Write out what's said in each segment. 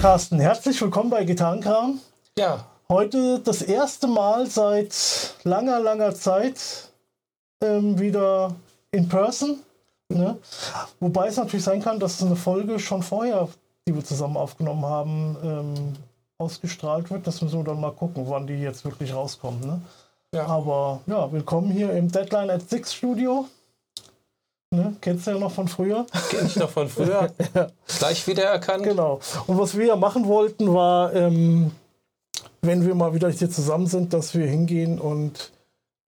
Carsten, herzlich willkommen bei Gitarrenkram. Ja. Heute das erste Mal seit langer, langer Zeit ähm, wieder in person. Ne? Wobei es natürlich sein kann, dass eine Folge schon vorher, die wir zusammen aufgenommen haben, ähm, ausgestrahlt wird. Das müssen wir dann mal gucken, wann die jetzt wirklich rauskommt. Ne? Ja. Aber ja, willkommen hier im Deadline at Six Studio. Ne? Kennst du ja noch von früher? Kenn ich noch von früher. ja. Gleich wiedererkannt. Genau. Und was wir ja machen wollten, war, ähm, wenn wir mal wieder hier zusammen sind, dass wir hingehen und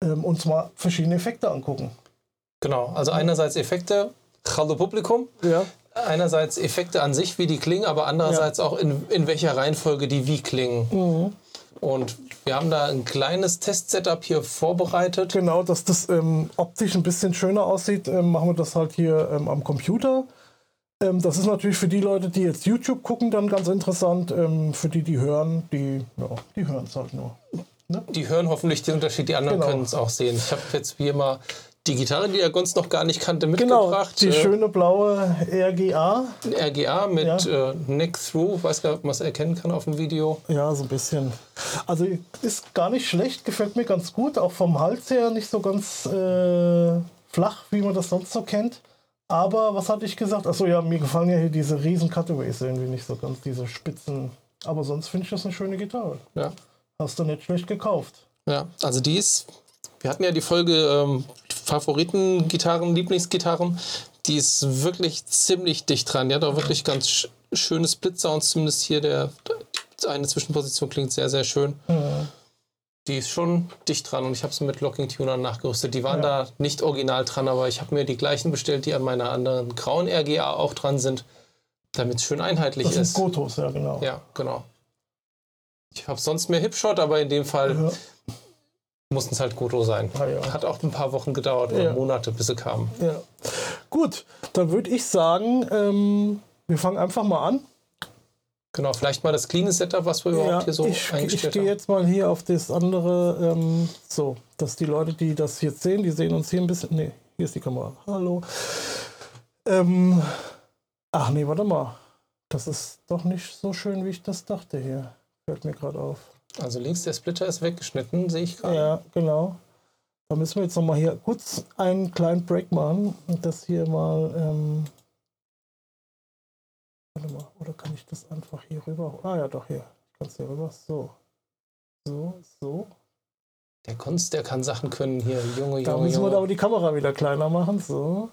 ähm, uns mal verschiedene Effekte angucken. Genau. Also einerseits Effekte, Hallo Publikum. Ja. Einerseits Effekte an sich, wie die klingen, aber andererseits auch in, in welcher Reihenfolge die wie klingen. Mhm. Und wir haben da ein kleines Test-Setup hier vorbereitet. Genau, dass das ähm, optisch ein bisschen schöner aussieht, ähm, machen wir das halt hier ähm, am Computer. Ähm, das ist natürlich für die Leute, die jetzt YouTube gucken, dann ganz interessant. Ähm, für die, die hören, die, ja, die hören es halt nur. Ne? Die hören hoffentlich den Unterschied, die anderen Genau. können es auch sehen. Ich habe jetzt hier mal die Gitarre, die er sonst noch gar nicht kannte, Genau, mitgebracht. die Äh, schöne blaue RGA. RGA mit Ja. äh, Neck Through. Weiß gar nicht, ob man es erkennen kann auf dem Video. Ja, so ein bisschen. Also ist gar nicht schlecht, gefällt mir ganz gut. Auch vom Hals her nicht so ganz äh, flach, wie man das sonst so kennt. Aber was hatte ich gesagt? Achso, ja, mir gefallen ja hier diese riesen Cutaways irgendwie nicht so ganz, diese Spitzen. Aber sonst finde ich das eine schöne Gitarre. Ja. Hast du nicht schlecht gekauft. Ja, also die ist, wir hatten ja die Folge ähm, Favoriten-Gitarren, Lieblingsgitarren, die ist wirklich ziemlich dicht dran. Die hat auch wirklich ganz sch schöne Split-Sounds, zumindest hier der, eine Zwischenposition klingt sehr, sehr schön. Die ist schon dicht dran und ich habe sie mit Locking-Tunern nachgerüstet. Die waren Ja. da nicht original dran, aber ich habe mir die gleichen bestellt, die an meiner anderen grauen RGA auch dran sind, damit es schön einheitlich Das sind ist. Gotos, ja, genau. Ja, genau. Ich habe sonst mehr Hipshot, aber in dem Fall Ja. Mussten es halt Goto sein. Ah, ja. Hat auch ein paar Wochen gedauert oder Ja. Monate, bis sie kamen. Ja. Gut, dann würde ich sagen, ähm, wir fangen einfach mal an. Genau, vielleicht mal das cleane Setup, was wir überhaupt hier so ich, ich eingestellt gehe jetzt mal hier auf das andere, ähm, so, dass die Leute, die das jetzt sehen, die sehen uns hier ein bisschen. Nee, hier ist die Kamera. Hallo. Ähm, ach nee, warte mal. Das ist doch nicht so schön, wie ich das dachte hier. Fällt mir gerade auf. Also links der Splitter ist weggeschnitten, sehe ich gerade. Ja, genau. Da müssen wir jetzt noch mal hier kurz einen kleinen Break machen und das hier mal. Ähm, warte mal, oder kann ich das einfach hier rüber? Ah ja, doch hier. Ich kann es hier rüber. So. So, so. Der Kunst, der kann Sachen können hier. Junge, Da Junge, müssen wir Junge. aber die Kamera wieder kleiner machen. So.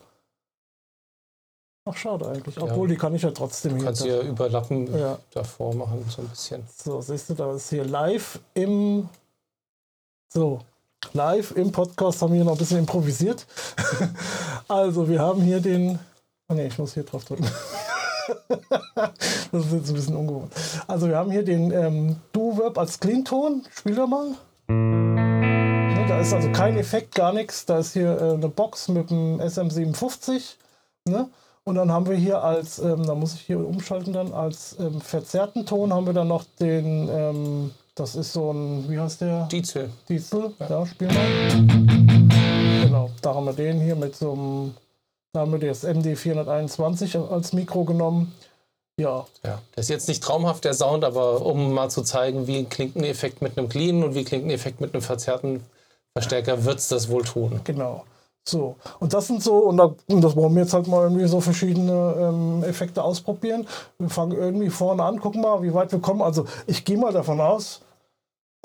Ach, schade eigentlich. Obwohl, die kann ich ja trotzdem Du hier. kannst hier überlappen Ja. davor machen, so ein bisschen. So, siehst du, da ist hier live im. So, live im Podcast haben wir noch ein bisschen improvisiert. also, wir haben hier den. Oh ne, ich muss hier drauf drücken. das ist jetzt ein bisschen ungewohnt. Also, wir haben hier den ähm, Duo-Verb als Clean-Ton. Spiel doch mal. Ne, da ist also kein Effekt, gar nichts. Da ist hier äh, eine Box mit dem SM57. Ne? Und dann haben wir hier als, ähm, da muss ich hier umschalten dann, als ähm, verzerrten Ton haben wir dann noch den, ähm, das ist so ein, wie heißt der? Diesel. Diesel. Ja, spiel mal. Genau, da haben wir den hier mit so einem, da haben wir das MD421 als Mikro genommen. Ja, Ja, der ist jetzt nicht traumhaft, der Sound, aber um mal zu zeigen, wie klingt ein Effekt mit einem cleanen und wie klingt ein Effekt mit einem verzerrten Verstärker, wird es das wohl tun. Genau. So, und das sind so, und, da, und das wollen wir jetzt halt mal irgendwie so verschiedene ähm, Effekte ausprobieren. Wir fangen irgendwie vorne an, gucken mal, wie weit wir kommen. Also ich gehe mal davon aus,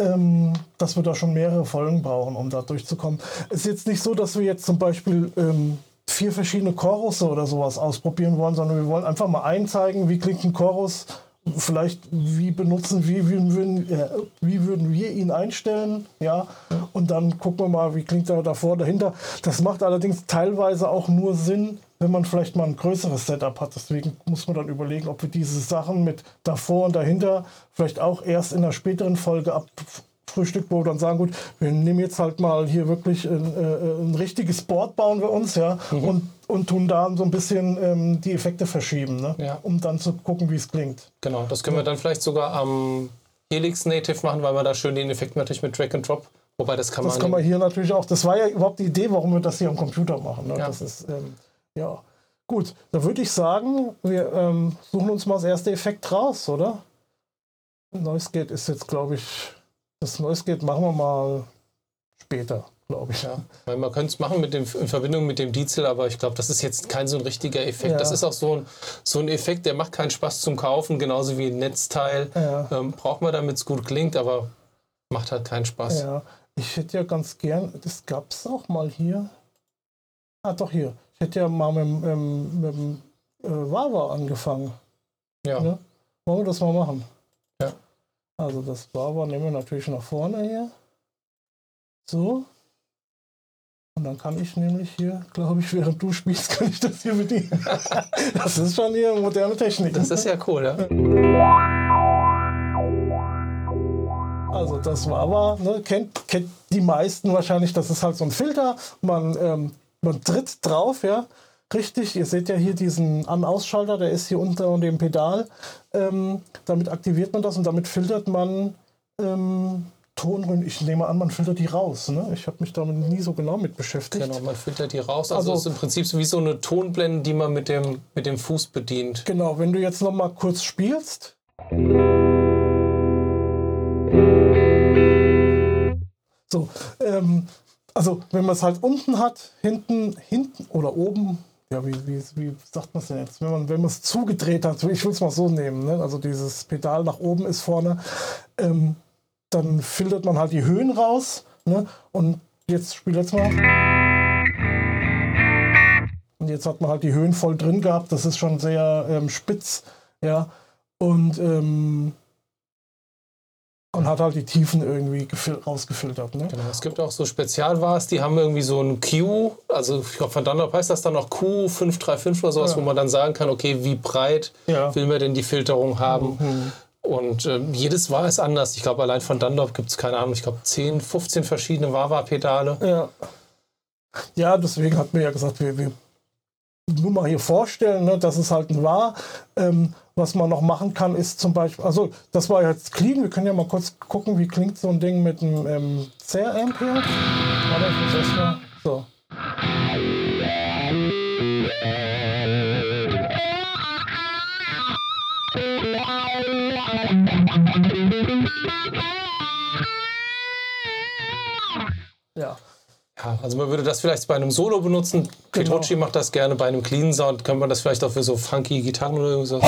ähm, dass wir da schon mehrere Folgen brauchen, um da durchzukommen. Es ist jetzt nicht so, dass wir jetzt zum Beispiel ähm, vier verschiedene Chorusse oder sowas ausprobieren wollen, sondern wir wollen einfach mal einzeigen, wie klingt ein Chorus, vielleicht wie benutzen wir, wie würden, äh, wie würden wir ihn einstellen, ja, und dann gucken wir mal, wie klingt er davor, dahinter. Das macht allerdings teilweise auch nur Sinn, wenn man vielleicht mal ein größeres Setup hat. Deswegen muss man dann überlegen, ob wir diese Sachen mit davor und dahinter vielleicht auch erst in einer späteren Folge abfrühstück, wo wir dann sagen, gut, wir nehmen jetzt halt mal hier wirklich ein, äh, ein richtiges Board bauen wir uns, ja, und, und tun da so ein bisschen ähm, die Effekte verschieben, ne? Ja. um dann zu gucken, wie es klingt. Genau, das können wir dann vielleicht sogar am Helix Native machen, weil man da schön den Effekt natürlich mit Drag and Drop, wobei das kann Das man. kann man hier natürlich auch, das war ja überhaupt die Idee, warum wir das hier am Computer machen. Ne? Ja. Das ist, ähm, ja, Gut, da würde ich sagen, wir ähm, suchen uns mal das erste Effekt raus, oder? Noise Gate ist jetzt, glaube ich, das Noise Gate machen wir mal später, glaube ich. Ja, man könnte es machen mit dem, in Verbindung mit dem Diesel, aber ich glaube, das ist jetzt kein so ein richtiger Effekt. Ja. Das ist auch so ein, so ein Effekt, der macht keinen Spaß zum Kaufen, genauso wie ein Netzteil. Ja. Ähm, braucht man, damit es gut klingt, aber macht halt keinen Spaß. Ja, ich hätte ja ganz gern, das gab es auch mal hier. Ah, doch hier. Ich hätte ja mal mit, dem- mit äh, Wawa angefangen. Ja. Ne? Wollen wir das mal machen? Also das Wawa nehmen wir natürlich nach vorne hier. So. Und dann kann ich nämlich hier, glaube ich, während du spielst, kann ich das hier bedienen. das ist schon hier moderne Technik. Das ist ja cool, ja. Also das war aber, ne, kennt, kennt die meisten wahrscheinlich, das ist halt so ein Filter. Man, ähm, man tritt drauf, ja. Richtig, ihr seht ja hier diesen An-Ausschalter, der ist hier unter dem Pedal. Ähm, damit aktiviert man das und damit filtert man ähm, Tonröhren. Ich nehme an, man filtert die raus. Ne? Ich habe mich damit nie so genau mit beschäftigt. Genau, man filtert die raus. Also, Also- es ist im Prinzip so wie so eine Tonblende, die man mit dem, mit dem Fuß bedient. Genau, wenn du jetzt noch mal kurz spielst. So, ähm, also wenn man es halt unten hat, hinten, hinten oder oben, ja, wie, wie, wie sagt man es denn jetzt? Wenn man wenn es zugedreht hat, ich will es mal so nehmen, ne? also dieses Pedal nach oben ist vorne, ähm, dann filtert man halt die Höhen raus. Ne? Und jetzt spiel jetzt mal. Und jetzt hat man halt die Höhen voll drin gehabt. Das ist schon sehr ähm, spitz. Ja. Und, ähm, und hat halt die Tiefen irgendwie gefil- rausgefiltert. Ne? Genau. Es gibt auch so Spezialwars, die haben irgendwie so ein Q, also ich glaube von Dunlop heißt das dann auch Q535 oder sowas, Ja. wo man dann sagen kann, okay, wie breit Ja. will man denn die Filterung haben? Mhm. Und ähm, jedes War ist anders. Ich glaube, allein von Dunlop gibt es, keine Ahnung, ich glaube 10, 15 verschiedene Wawa-Pedale. Ja. ja, deswegen hat mir ja gesagt, wir, wir nur mal hier vorstellen, ne, dass es halt ein war. Ähm, was man noch machen kann, ist zum Beispiel, also das war jetzt clean, wir können ja mal kurz gucken, wie klingt so ein Ding mit einem ähm, Zer-Amp hier. Warte, ich muss erst mal, so. Ja. Ja, also man würde das vielleicht bei einem Solo benutzen. Genau. Petrucci macht das gerne bei einem Clean Sound. Kann man das vielleicht auch für so funky Gitarren oder so. Oder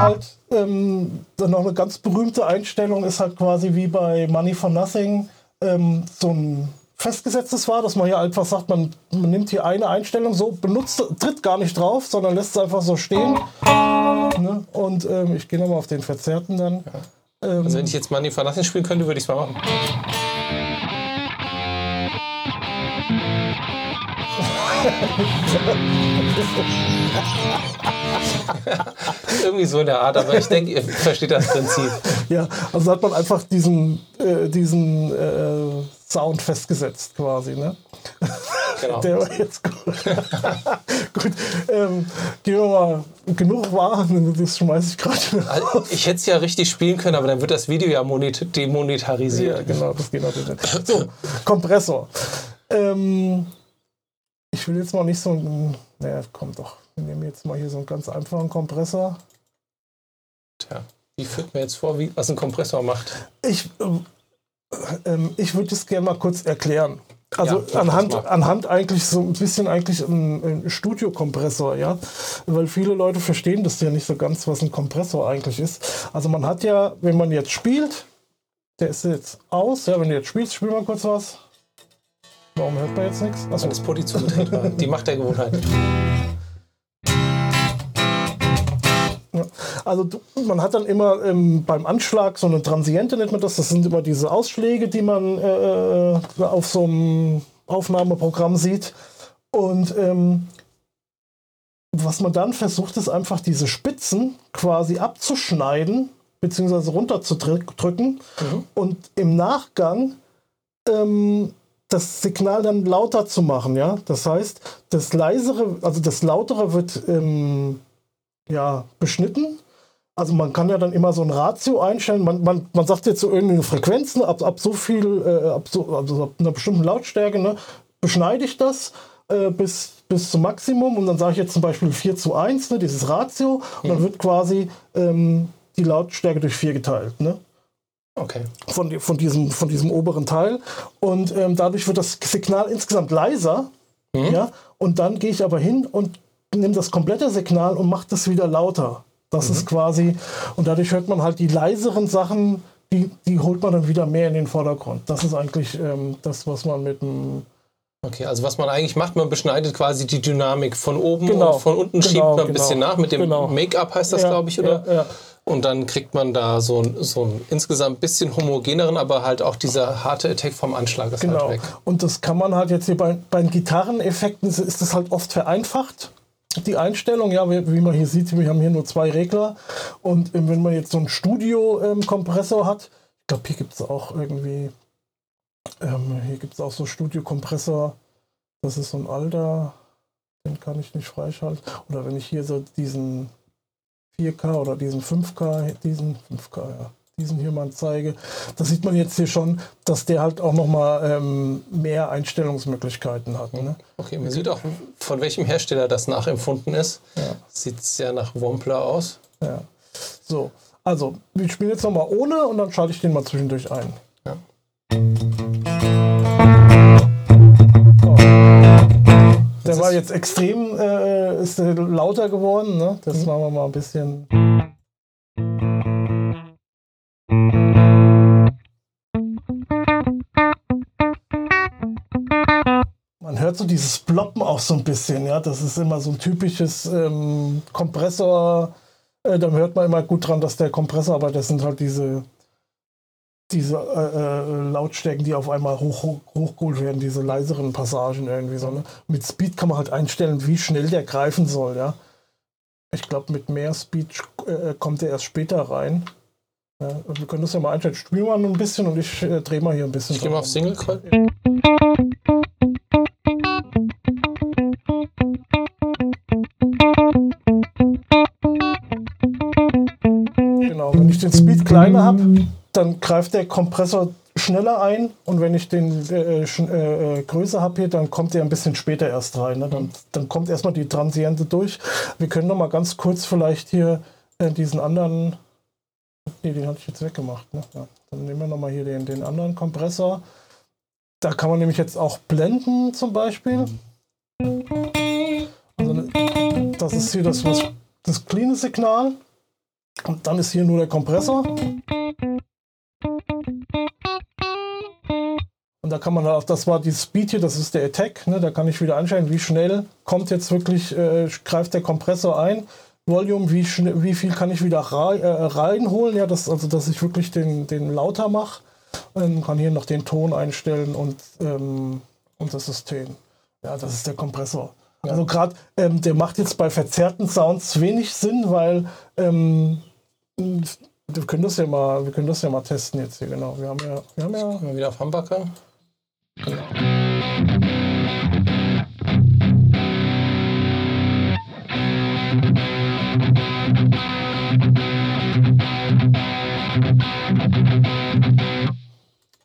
halt ähm, dann noch eine ganz berühmte Einstellung ist halt quasi wie bei Money for Nothing ähm, so ein festgesetztes war, dass man hier einfach sagt, man, man nimmt hier eine Einstellung so, benutzt, tritt gar nicht drauf, sondern lässt es einfach so stehen. Ne? Und ähm, ich gehe nochmal auf den Verzerrten dann. Ähm, Also wenn ich jetzt Money for Nothing spielen könnte, würde ich es mal machen. Irgendwie so in der Art, aber ich denke, ihr versteht das Prinzip. ja, also hat man einfach diesen, äh, diesen äh, Sound festgesetzt quasi. Ne? Genau. Der war jetzt gut. gut, ähm, gehen wir mal. Genug Waren, das schmeiße ich gerade Also. Ich hätte es ja richtig spielen können, aber dann wird das Video ja monet demonetarisiert. Ja, genau, das geht natürlich nicht. So, Kompressor. Ähm, ich will jetzt mal nicht so ein. Naja, komm doch. Wir nehmen jetzt mal hier so einen ganz einfachen Kompressor. Tja, wie führt mir jetzt vor, wie, was ein Kompressor macht? Ich, ähm, ich würde es gerne mal kurz erklären. Also Ja, das anhand, anhand eigentlich so ein bisschen eigentlich ein, ein Studiokompressor, ja. Weil viele Leute verstehen das ja nicht so ganz, was ein Kompressor eigentlich ist. Also man hat ja, wenn man jetzt spielt, der ist jetzt aus, ja, wenn du jetzt spielst, spiel mal kurz was. Warum hört man jetzt nichts? Achso, das Pulli zugedreht war. Die Macht der Gewohnheit. Also du- man hat dann immer ähm, beim Anschlag so eine Transiente, nennt man das. Das sind immer diese Ausschläge, die man äh, äh, auf so einem Aufnahmeprogramm sieht. Und ähm, was man dann versucht, ist einfach diese Spitzen quasi abzuschneiden, beziehungsweise runterzudrücken Mhm. und im Nachgang ähm, das Signal dann lauter zu machen. Ja? Das heißt, das leisere, also das lautere wird ähm, ja, beschnitten, also man kann ja dann immer so ein Ratio einstellen. Man, man, man sagt jetzt so irgendeine Frequenzen, ab, ab so viel, äh, ab so, also ab einer bestimmten Lautstärke, ne, beschneide ich das äh, bis, bis zum Maximum und dann sage ich jetzt zum Beispiel 4 zu 1, ne, dieses Ratio, und dann wird quasi ähm, die Lautstärke durch 4 geteilt. Ne? Okay. Von, von, diesem, von diesem oberen Teil. Und ähm, dadurch wird das Signal insgesamt leiser. Mhm. Ja? Und dann gehe ich aber hin und nehme das komplette Signal und mache das wieder lauter. Das ist quasi, und dadurch hört man halt die leiseren Sachen, die, die holt man dann wieder mehr in den Vordergrund. Das ist eigentlich ähm, das, was man mit dem. Okay, also was man eigentlich macht, man beschneidet quasi die Dynamik von oben Genau. und von unten Genau, schiebt man ein genau. bisschen nach. Mit dem Genau. Make-up heißt das, Ja, glaube ich, oder? Ja, ja. Und dann kriegt man da so ein, so ein insgesamt bisschen homogeneren, aber halt auch dieser harte Attack vom Anschlag ist Genau. halt weg. Und das kann man halt jetzt hier bei, bei den Gitarreneffekten ist das halt oft vereinfacht. Die Einstellung, ja, wie, man hier sieht, wir haben hier nur zwei Regler. Und ähm, wenn man jetzt so einen Studio-Kompressor hat, ich glaube, hier gibt es auch irgendwie, ähm, hier gibt es auch so Studio-Kompressor. Das ist so ein alter, den kann ich nicht freischalten. Oder wenn ich hier so diesen 4K oder diesen 5K, diesen 5K, ja, diesen hier mal zeige, da sieht man jetzt hier schon, dass der halt auch nochmal ähm, mehr Einstellungsmöglichkeiten hat. Ne? Okay, man sieht auch, von welchem Hersteller das nachempfunden ist. Ja. Sieht sehr nach Wampler aus. Ja. So, also wir spielen jetzt nochmal ohne und dann schalte ich den mal zwischendurch ein. Ja. Der war jetzt extrem, äh, ist lauter geworden. Ne? Das machen wir mal ein bisschen. So dieses Ploppen auch so ein bisschen, ja. Das ist immer so ein typisches ähm, Kompressor. Äh, da hört man immer gut dran, dass der Kompressor, aber das sind halt diese, diese äh, äh, Lautstärken, die auf einmal hoch, hoch, hochgeholt werden, diese leiseren Passagen irgendwie so. Ne? Mit Speed kann man halt einstellen, wie schnell der greifen soll, ja. Ich glaube, mit mehr Speed äh, kommt er erst später rein. Ja, wir können das ja mal einstellen. Spielen wir mal ein bisschen und ich äh, drehe mal hier ein bisschen. Ich gehe mal auf. Single Coil. Kleiner habe, dann greift der Kompressor schneller ein und wenn ich den äh, sch- äh, äh, größer habe hier, dann kommt der ein bisschen später erst rein. Ne? Dann, dann kommt erstmal die Transiente durch. Wir können noch mal ganz kurz vielleicht hier äh, diesen anderen, nee, den hatte ich jetzt weggemacht. Ne? Ja, dann nehmen wir noch mal hier den, den anderen Kompressor. Da kann man nämlich jetzt auch blenden zum Beispiel. Also, das ist hier das, was, das cleane Signal. Und dann ist hier nur der Kompressor. Und da kann man auch, das war die Speed hier, das ist der Attack, ne? da kann ich wieder einstellen, wie schnell kommt jetzt wirklich, äh, greift der Kompressor ein. Volume, wie, schnell, wie viel kann ich wieder rei, äh, reinholen, ja, das, also dass ich wirklich den, den lauter mache. Ähm, kann hier noch den Ton einstellen und, ähm, und das System. Ja, das ist der Kompressor. Also gerade, ähm, der macht jetzt bei verzerrten Sounds wenig Sinn, weil ähm, wir können das ja mal, wir können das ja mal testen jetzt hier, genau. Wir haben ja, wir haben ja Mal wieder auf Humbucker.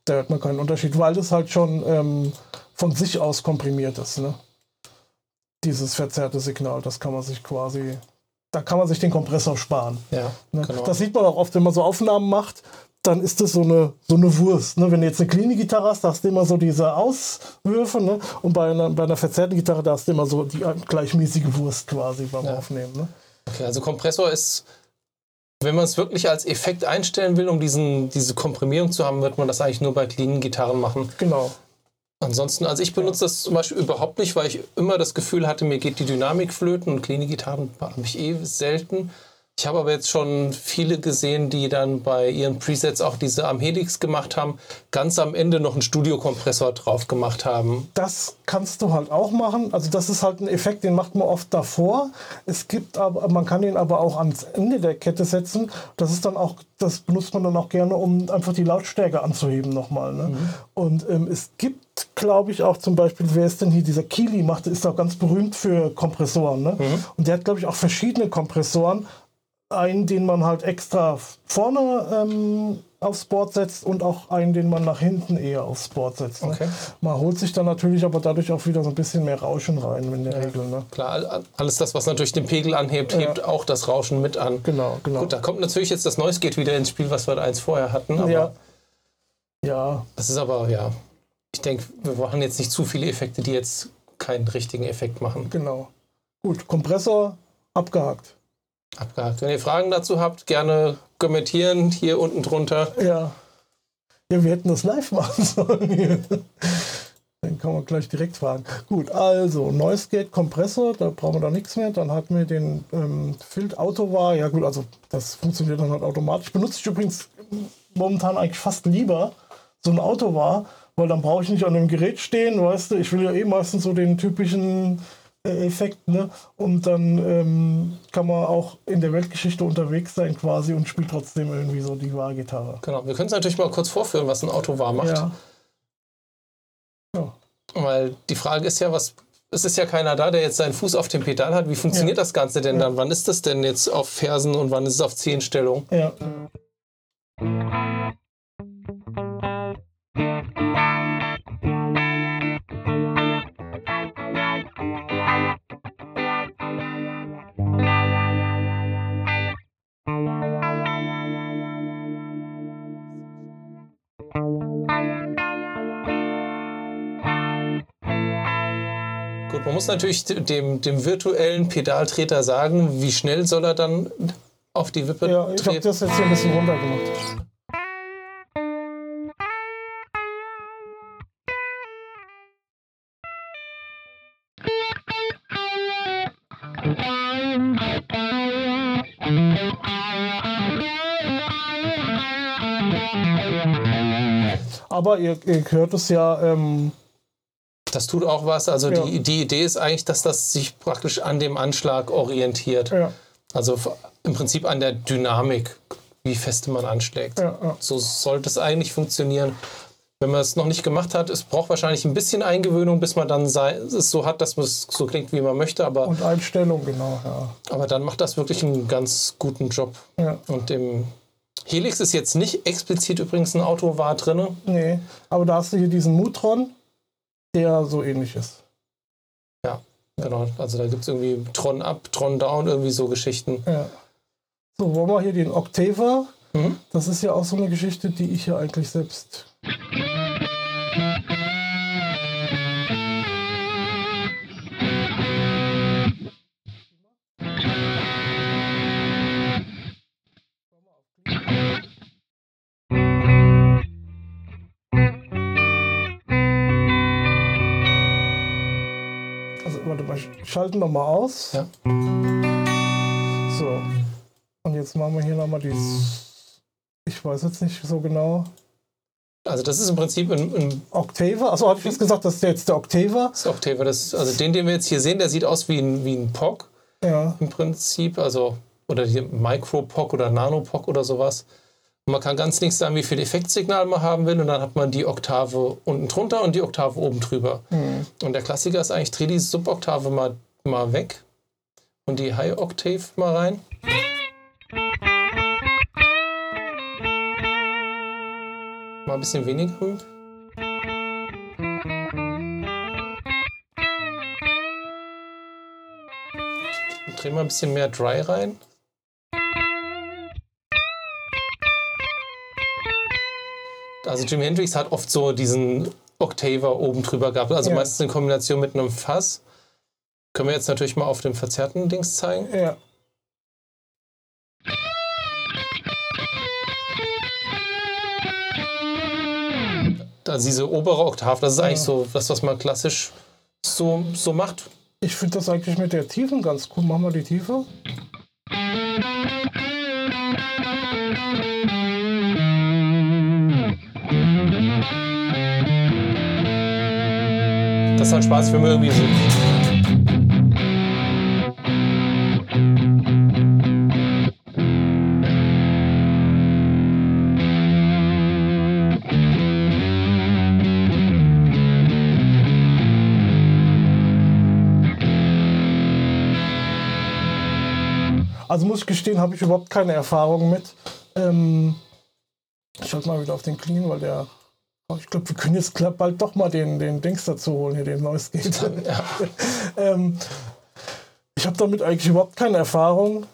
da hört man keinen Unterschied, weil das halt schon ähm, von sich aus komprimiert ist. Ne? Dieses verzerrte Signal, das kann man sich quasi, da kann man sich den Kompressor sparen. Ja, Ne? genau. Das sieht man auch oft, wenn man so Aufnahmen macht, dann ist das so eine, so eine Wurst. Ne? Wenn du jetzt eine cleane Gitarre hast, da hast du immer so diese Auswürfe. Ne? Und bei einer, bei einer verzerrten Gitarre, da hast du immer so die gleichmäßige Wurst quasi beim Ja. Aufnehmen. Ne? Okay, also Kompressor ist, wenn man es wirklich als Effekt einstellen will, um diesen, diese Komprimierung zu haben, wird man das eigentlich nur bei cleanen Gitarren machen. Genau. Ansonsten, also ich benutze das zum Beispiel überhaupt nicht, weil ich immer das Gefühl hatte, mir geht die Dynamik flöten und cleane Gitarren habe ich eh selten. Ich habe aber jetzt schon viele gesehen, die dann bei ihren Presets auch diese am Helix gemacht haben, ganz am Ende noch einen Studiokompressor drauf gemacht haben. Das kannst du halt auch machen. Also das ist halt ein Effekt, den macht man oft davor. Es gibt aber, man kann den aber auch ans Ende der Kette setzen. Das ist dann auch, das benutzt man dann auch gerne, um einfach die Lautstärke anzuheben nochmal. Ne? Und ähm, es gibt, glaube ich, auch zum Beispiel, wer ist denn hier, dieser Kili macht, ist auch ganz berühmt für Kompressoren. Ne? Und der hat, glaube ich, auch verschiedene Kompressoren. einen, den man halt extra vorne ähm, aufs Board setzt und auch einen, den man nach hinten eher aufs Board setzt. Ne? Okay. Man holt sich dann natürlich aber dadurch auch wieder so ein bisschen mehr Rauschen rein in der Regel. Ne? Klar, all- alles das, was natürlich den Pegel anhebt, hebt auch das Rauschen mit an. Genau, genau. Gut, da kommt natürlich jetzt das Noise Gate wieder ins Spiel, was wir eins vorher hatten. Aber ja. Ja, Das ist aber, ja, ich denke, wir machen jetzt nicht zu viele Effekte, die jetzt keinen richtigen Effekt machen. genau. Gut, Kompressor abgehakt. Abgehakt. Wenn ihr Fragen dazu habt, gerne kommentieren hier unten drunter. Ja. Ja, wir hätten das live machen sollen. Dann kann man gleich direkt fragen. Gut, also Noise Gate Kompressor, da brauchen wir da nichts mehr. Dann hatten wir den ähm, Filt Autovar. Ja gut, also das funktioniert dann halt automatisch. Benutze ich übrigens momentan eigentlich fast lieber so ein Autovar, weil dann brauche ich nicht an dem Gerät stehen, weißt du. Ich will ja eh meistens so den typischen äh, Effekt, ne? Und dann ähm, kann man auch in der Weltgeschichte unterwegs sein quasi und spielt trotzdem irgendwie so die wahre Gitarre. Genau, wir können es natürlich mal kurz vorführen, was ein Auto wahr macht. Ja. Ja. Weil die Frage ist ja, was. Es ist ja keiner da, der jetzt seinen Fuß auf dem Pedal hat. Wie funktioniert Ja. das Ganze denn dann? Wann ist das denn jetzt auf Fersen und wann ist es auf Zehenstellung? Ja. Man muss natürlich dem, dem virtuellen Pedaltreter sagen, wie schnell soll er dann auf die Wippe ja, ich habe treten. das jetzt hier ein bisschen runter gemacht. Aber ihr, ihr hört es ja, ähm, Das tut auch was. Also Ja. die, die Idee ist eigentlich, dass das sich praktisch an dem Anschlag orientiert. ja, Also im Prinzip an der Dynamik, wie feste man anschlägt. ja. So sollte es eigentlich funktionieren. Wenn man es noch nicht gemacht hat, es braucht wahrscheinlich ein bisschen Eingewöhnung, bis man dann sei, es so hat, dass es so klingt, wie man möchte. Aber, Und Einstellung, genau, ja. aber dann macht das wirklich einen ganz guten Job. Und im Helix ist jetzt nicht explizit übrigens ein Auto war drin. Nee, aber da hast du hier diesen Mutron, der so ähnlich ist. Ja, genau. Also da gibt es irgendwie Tron Up, Tron Down, irgendwie so Geschichten. Ja. So, wollen wir hier den Octaver? Mhm. Das ist ja auch so eine Geschichte, die ich ja eigentlich selbst. Warte mal, ich schalte nochmal aus. Ja. So. Und jetzt machen wir hier nochmal dieses. Ich weiß jetzt nicht so genau. Also das ist im Prinzip ein, ein Octaver. Achso, hatte ich jetzt gesagt, das ist jetzt der Octaver. das Octaver. Das, also den, den wir jetzt hier sehen, der sieht aus wie ein, wie ein POG Ja. im Prinzip. Also, oder die Micro-POG oder Nano-POG oder sowas. Man kann ganz links sagen, wie viel Effektsignal man haben will. Und dann hat man die Oktave unten drunter und die Oktave oben drüber. Hm. Und der Klassiker ist eigentlich, dreh die Suboktave mal, mal weg und die High Octave mal rein. Mal ein bisschen weniger. Und dreh mal ein bisschen mehr Dry rein. Also Jimi Hendrix hat oft so diesen Octaver oben drüber gehabt. Also Ja. meistens in Kombination mit einem Fass. Können wir jetzt natürlich mal auf dem verzerrten Dings zeigen. Ja. Also diese obere Oktave, das ist eigentlich so das, was man klassisch so, so macht. Ich finde das eigentlich mit der Tiefen ganz cool. Machen wir die Tiefe. Halt Spaß für mich irgendwie so. Also muss ich gestehen, habe ich überhaupt keine Erfahrung mit. Ähm, ich schalte mal wieder auf den Clean, weil der. Oh, ich glaube, wir können jetzt bald doch mal den, den Dings dazu holen, hier den Neues geht. Ja. ähm, ich habe damit eigentlich überhaupt keine Erfahrung.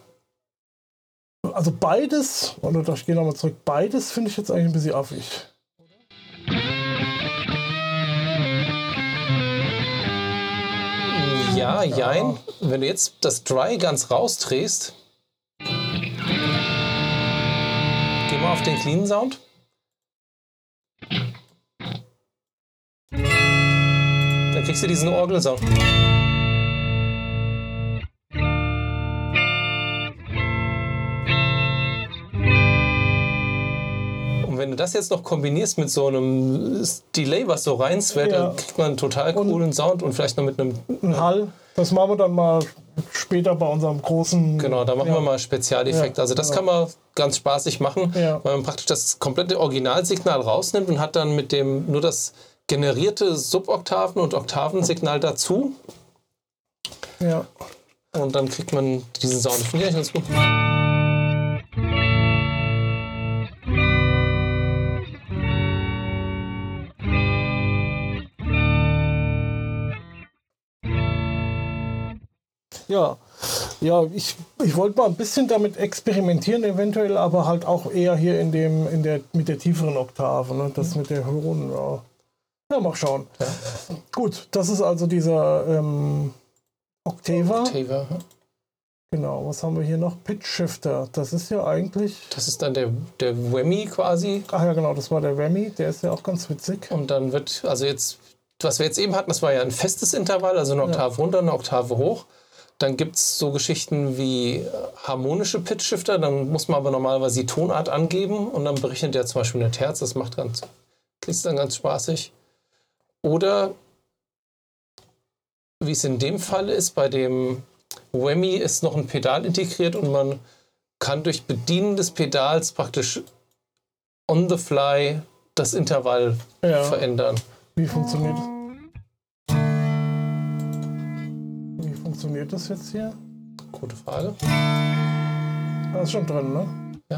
Also beides, oder ich gehe nochmal zurück, beides finde ich jetzt eigentlich ein bisschen affig. Ja, jein. Wenn du jetzt das Dry ganz rausdrehst, geh mal auf den Clean Sound. Dann kriegst du diesen Orgelsound. wenn du das jetzt noch kombinierst mit so einem Delay, was so reinswellt, ja. dann kriegt man einen total coolen und Sound und vielleicht noch mit einem ein Hall. Das machen wir dann mal später bei unserem großen. Genau, da machen ja. wir mal Spezialeffekte. Ja, also das genau. kann man ganz spaßig machen, weil man praktisch das komplette Originalsignal rausnimmt und hat dann mit dem nur das generierte Suboktaven- und Oktavensignal dazu. Ja. Und dann kriegt man diesen Sound. Finde ich ganz gut. Ja, ja, ich, ich wollte mal ein bisschen damit experimentieren, eventuell, aber halt auch eher hier in dem, in der, mit der tieferen Oktave, ne? das mit der höheren, ja. Ja, mal schauen. Ja. Gut, das ist also dieser ähm, Octava. Octava. Genau, was haben wir hier noch? Pitch Shifter. Das ist ja eigentlich. Das ist dann der, der Whammy quasi. Ach ja, genau, das war der Whammy. Der ist ja auch ganz witzig. Und dann wird, also jetzt, was wir jetzt eben hatten, das war ja ein festes Intervall, also eine Oktave ja. runter, eine Oktave hoch. Dann gibt es so Geschichten wie äh, harmonische Pitch-Shifter. Dann muss man aber normalerweise die Tonart angeben und dann berechnet der zum Beispiel eine Terz. Das macht ganz, ist dann ganz spaßig. Oder wie es in dem Fall ist, bei dem Whammy ist noch ein Pedal integriert und man kann durch Bedienen des Pedals praktisch on the fly das Intervall ja. verändern. Wie funktioniert das? funktioniert das jetzt hier? Gute Frage. Da ist schon drin, ne? Ja.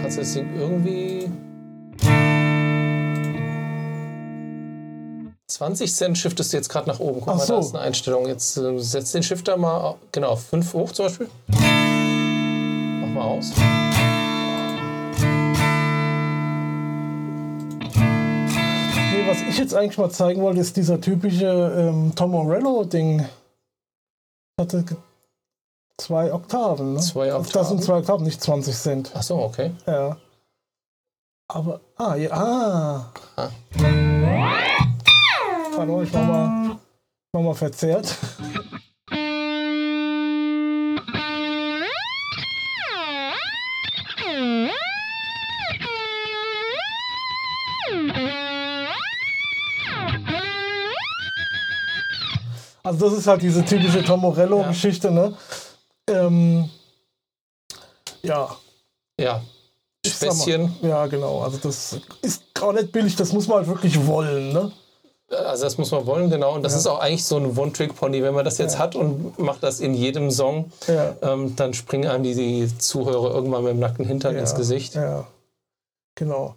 Kannst du das Ding irgendwie. 20 Cent shiftest du jetzt gerade nach oben. Guck Ach mal, so. da ist eine Einstellung. Jetzt äh, setz den Shifter mal genau auf 5 hoch zum Beispiel. Mach mal aus. was ich jetzt eigentlich mal zeigen wollte, ist dieser typische ähm, Tom Morello-Ding. Hatte zwei Oktaven, ne? Zwei Oktaven? Das sind zwei Oktaven, nicht 20 Cent. Ach so, okay. Ja. Aber, ah, ja, ah. War mal verzerrt. Also das ist halt diese typische Tom Morello-Geschichte, ne? Ähm, ja. Ja. Späßchen. Ja, genau. Also das ist gar nicht billig, das muss man halt wirklich wollen, ne? Also das muss man wollen, genau. Und das ja. ist auch eigentlich so ein One-Trick-Pony. Wenn man das jetzt ja. hat und macht das in jedem Song, ja. ähm, dann springen einem die, die, Zuhörer irgendwann mit dem nackten Hintern ins Gesicht. Ja, genau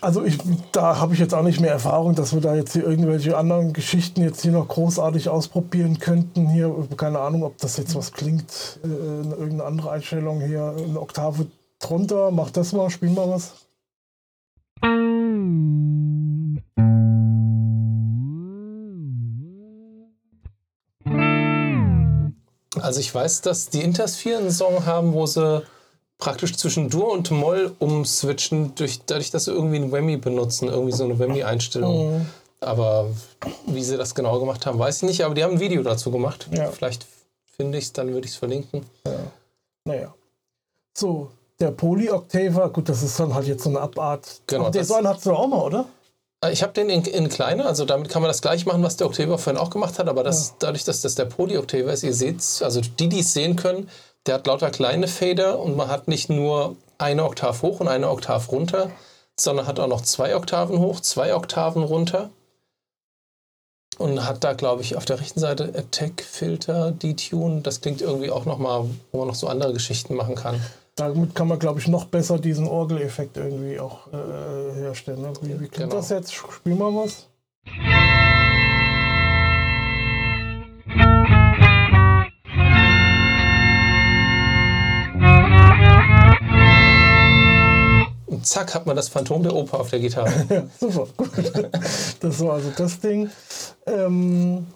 also ich, da habe ich jetzt auch nicht mehr Erfahrung, dass wir da jetzt hier irgendwelche anderen Geschichten jetzt hier noch großartig ausprobieren könnten. Hier, keine Ahnung, ob das jetzt was klingt, äh, irgendeine andere Einstellung hier, eine Oktave drunter. Mach das mal, spiel mal was. Also ich weiß, dass die Intersphäre einen Song haben, wo sie praktisch zwischen Dur und Moll umswitchen, durch, dadurch, dass sie irgendwie ein Whammy benutzen, irgendwie so eine Whammy-Einstellung. Mhm. Aber wie sie das genau gemacht haben, weiß ich nicht. Aber die haben ein Video dazu gemacht. Ja. Vielleicht finde ich es, dann würde ich es verlinken. Ja. Naja. So, der Poly-Octaver, gut, das ist dann halt jetzt so eine Abart. Genau. Aber den so einen hast du auch mal, oder? Äh, ich habe den in, in kleiner, also damit kann man das gleich machen, was der Octaver vorhin auch gemacht hat, aber das, ja. dadurch, dass das der Poly-Octaver ist, ihr seht also die, die es sehen können, der hat lauter kleine Fader und man hat nicht nur eine Oktav hoch und eine Oktav runter, sondern hat auch noch zwei Oktaven hoch, zwei Oktaven runter. und hat da, glaube ich, auf der rechten Seite Attack Filter Detune. Das klingt irgendwie auch nochmal, wo man noch so andere Geschichten machen kann. Damit kann man, glaube ich, noch besser diesen Orgeleffekt irgendwie auch äh, herstellen. Ne? Wie, wie klingt Genau. das jetzt? Spielen wir was? Und zack, hat man das Phantom der Oper auf der Gitarre. Ja, super. Gut. Das war also das Ding. Ähm,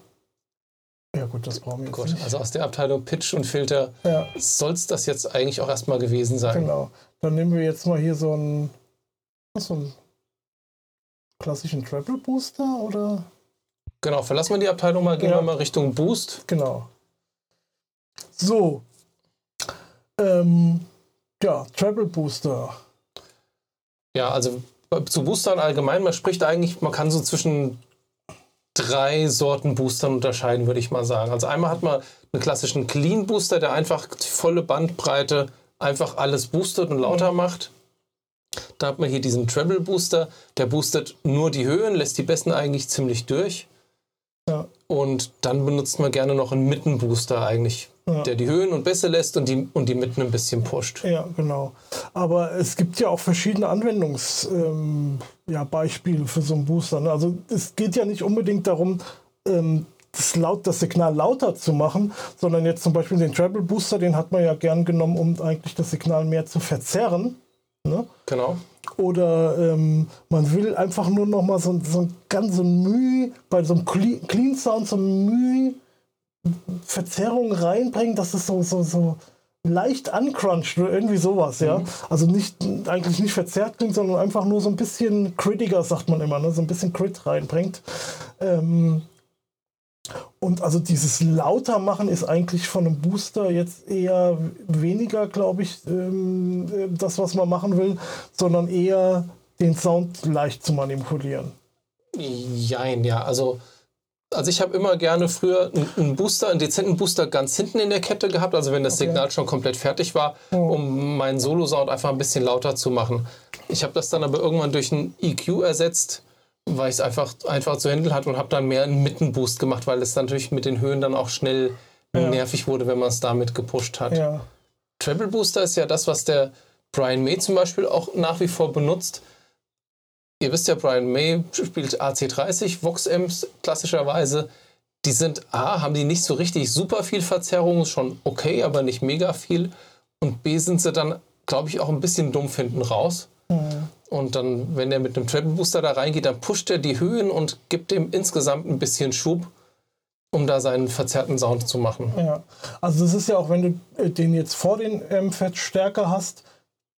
ja, gut, das brauchen wir jetzt Gut, nicht. also aus der Abteilung Pitch und Filter Ja, soll es das jetzt eigentlich auch erstmal gewesen sein. genau. Dann nehmen wir jetzt mal hier so einen, so einen klassischen Treble Booster oder? Genau, verlassen wir die Abteilung mal, gehen Ja. wir mal Richtung Boost. Genau. So. Ähm, ja, Treble Booster. Ja, also zu Boostern allgemein, man spricht eigentlich, man kann so zwischen drei Sorten Boostern unterscheiden, würde ich mal sagen. Also einmal hat man einen klassischen Clean Booster, der einfach die volle Bandbreite einfach alles boostet und lauter macht. Da hat man hier diesen Treble Booster, der boostet nur die Höhen, lässt die Besten eigentlich ziemlich durch. Ja. Und dann benutzt man gerne noch einen Mittenbooster eigentlich, Ja. der die Höhen und Bässe lässt und die, und die Mitten ein bisschen pusht. Ja, genau. Aber es gibt ja auch verschiedene Anwendungsbeispiele ähm, ja, Beispiele für so einen Booster. Ne? Also es geht ja nicht unbedingt darum, ähm, das, laut, das Signal lauter zu machen, sondern jetzt zum Beispiel den Treble Booster, den hat man ja gern genommen, um eigentlich das Signal mehr zu verzerren. Ne? Genau. Oder ähm, man will einfach nur noch mal so, so ein ganz so Mühe, bei so einem Cle- Clean Sound so ein Mühe Verzerrung reinbringen, dass es so, so, so leicht uncrunched oder irgendwie sowas, ja. Also nicht, eigentlich nicht verzerrt klingt, sondern einfach nur so ein bisschen crittiger, sagt man immer, ne? so ein bisschen Crit reinbringt. Ähm, und also dieses lauter machen ist eigentlich von einem Booster jetzt eher weniger, glaube ich, ähm, äh, das, was man machen will, sondern eher den Sound leicht zu manipulieren. Jein, ja. Also, also ich habe immer gerne früher einen- Booster, einen dezenten Booster ganz hinten in der Kette gehabt, also wenn das Okay. Signal schon komplett fertig war, um meinen Solo-Sound einfach ein bisschen lauter zu machen. Ich habe das dann aber irgendwann durch einen EQ ersetzt, weil ich es einfach, einfach zu handeln hatte und habe dann mehr einen Mittenboost gemacht, weil es natürlich mit den Höhen dann auch schnell Ja. nervig wurde, wenn man es damit gepusht hat. Ja, Treble Booster ist ja das, was der Brian May zum Beispiel auch nach wie vor benutzt. Ihr wisst ja, Brian May spielt AC30, Vox Amps klassischerweise. Die sind A, haben die nicht so richtig super viel Verzerrung, ist schon okay, aber nicht mega viel. Und B, sind sie dann, glaube ich, auch ein bisschen dumpf hinten raus. Und dann, wenn er mit einem Treble Booster da reingeht, dann pusht er die Höhen und gibt dem insgesamt ein bisschen Schub, um da seinen verzerrten Sound zu machen. ja. Also das ist ja auch, wenn du äh, den jetzt vor den ähm, Verstärker hast,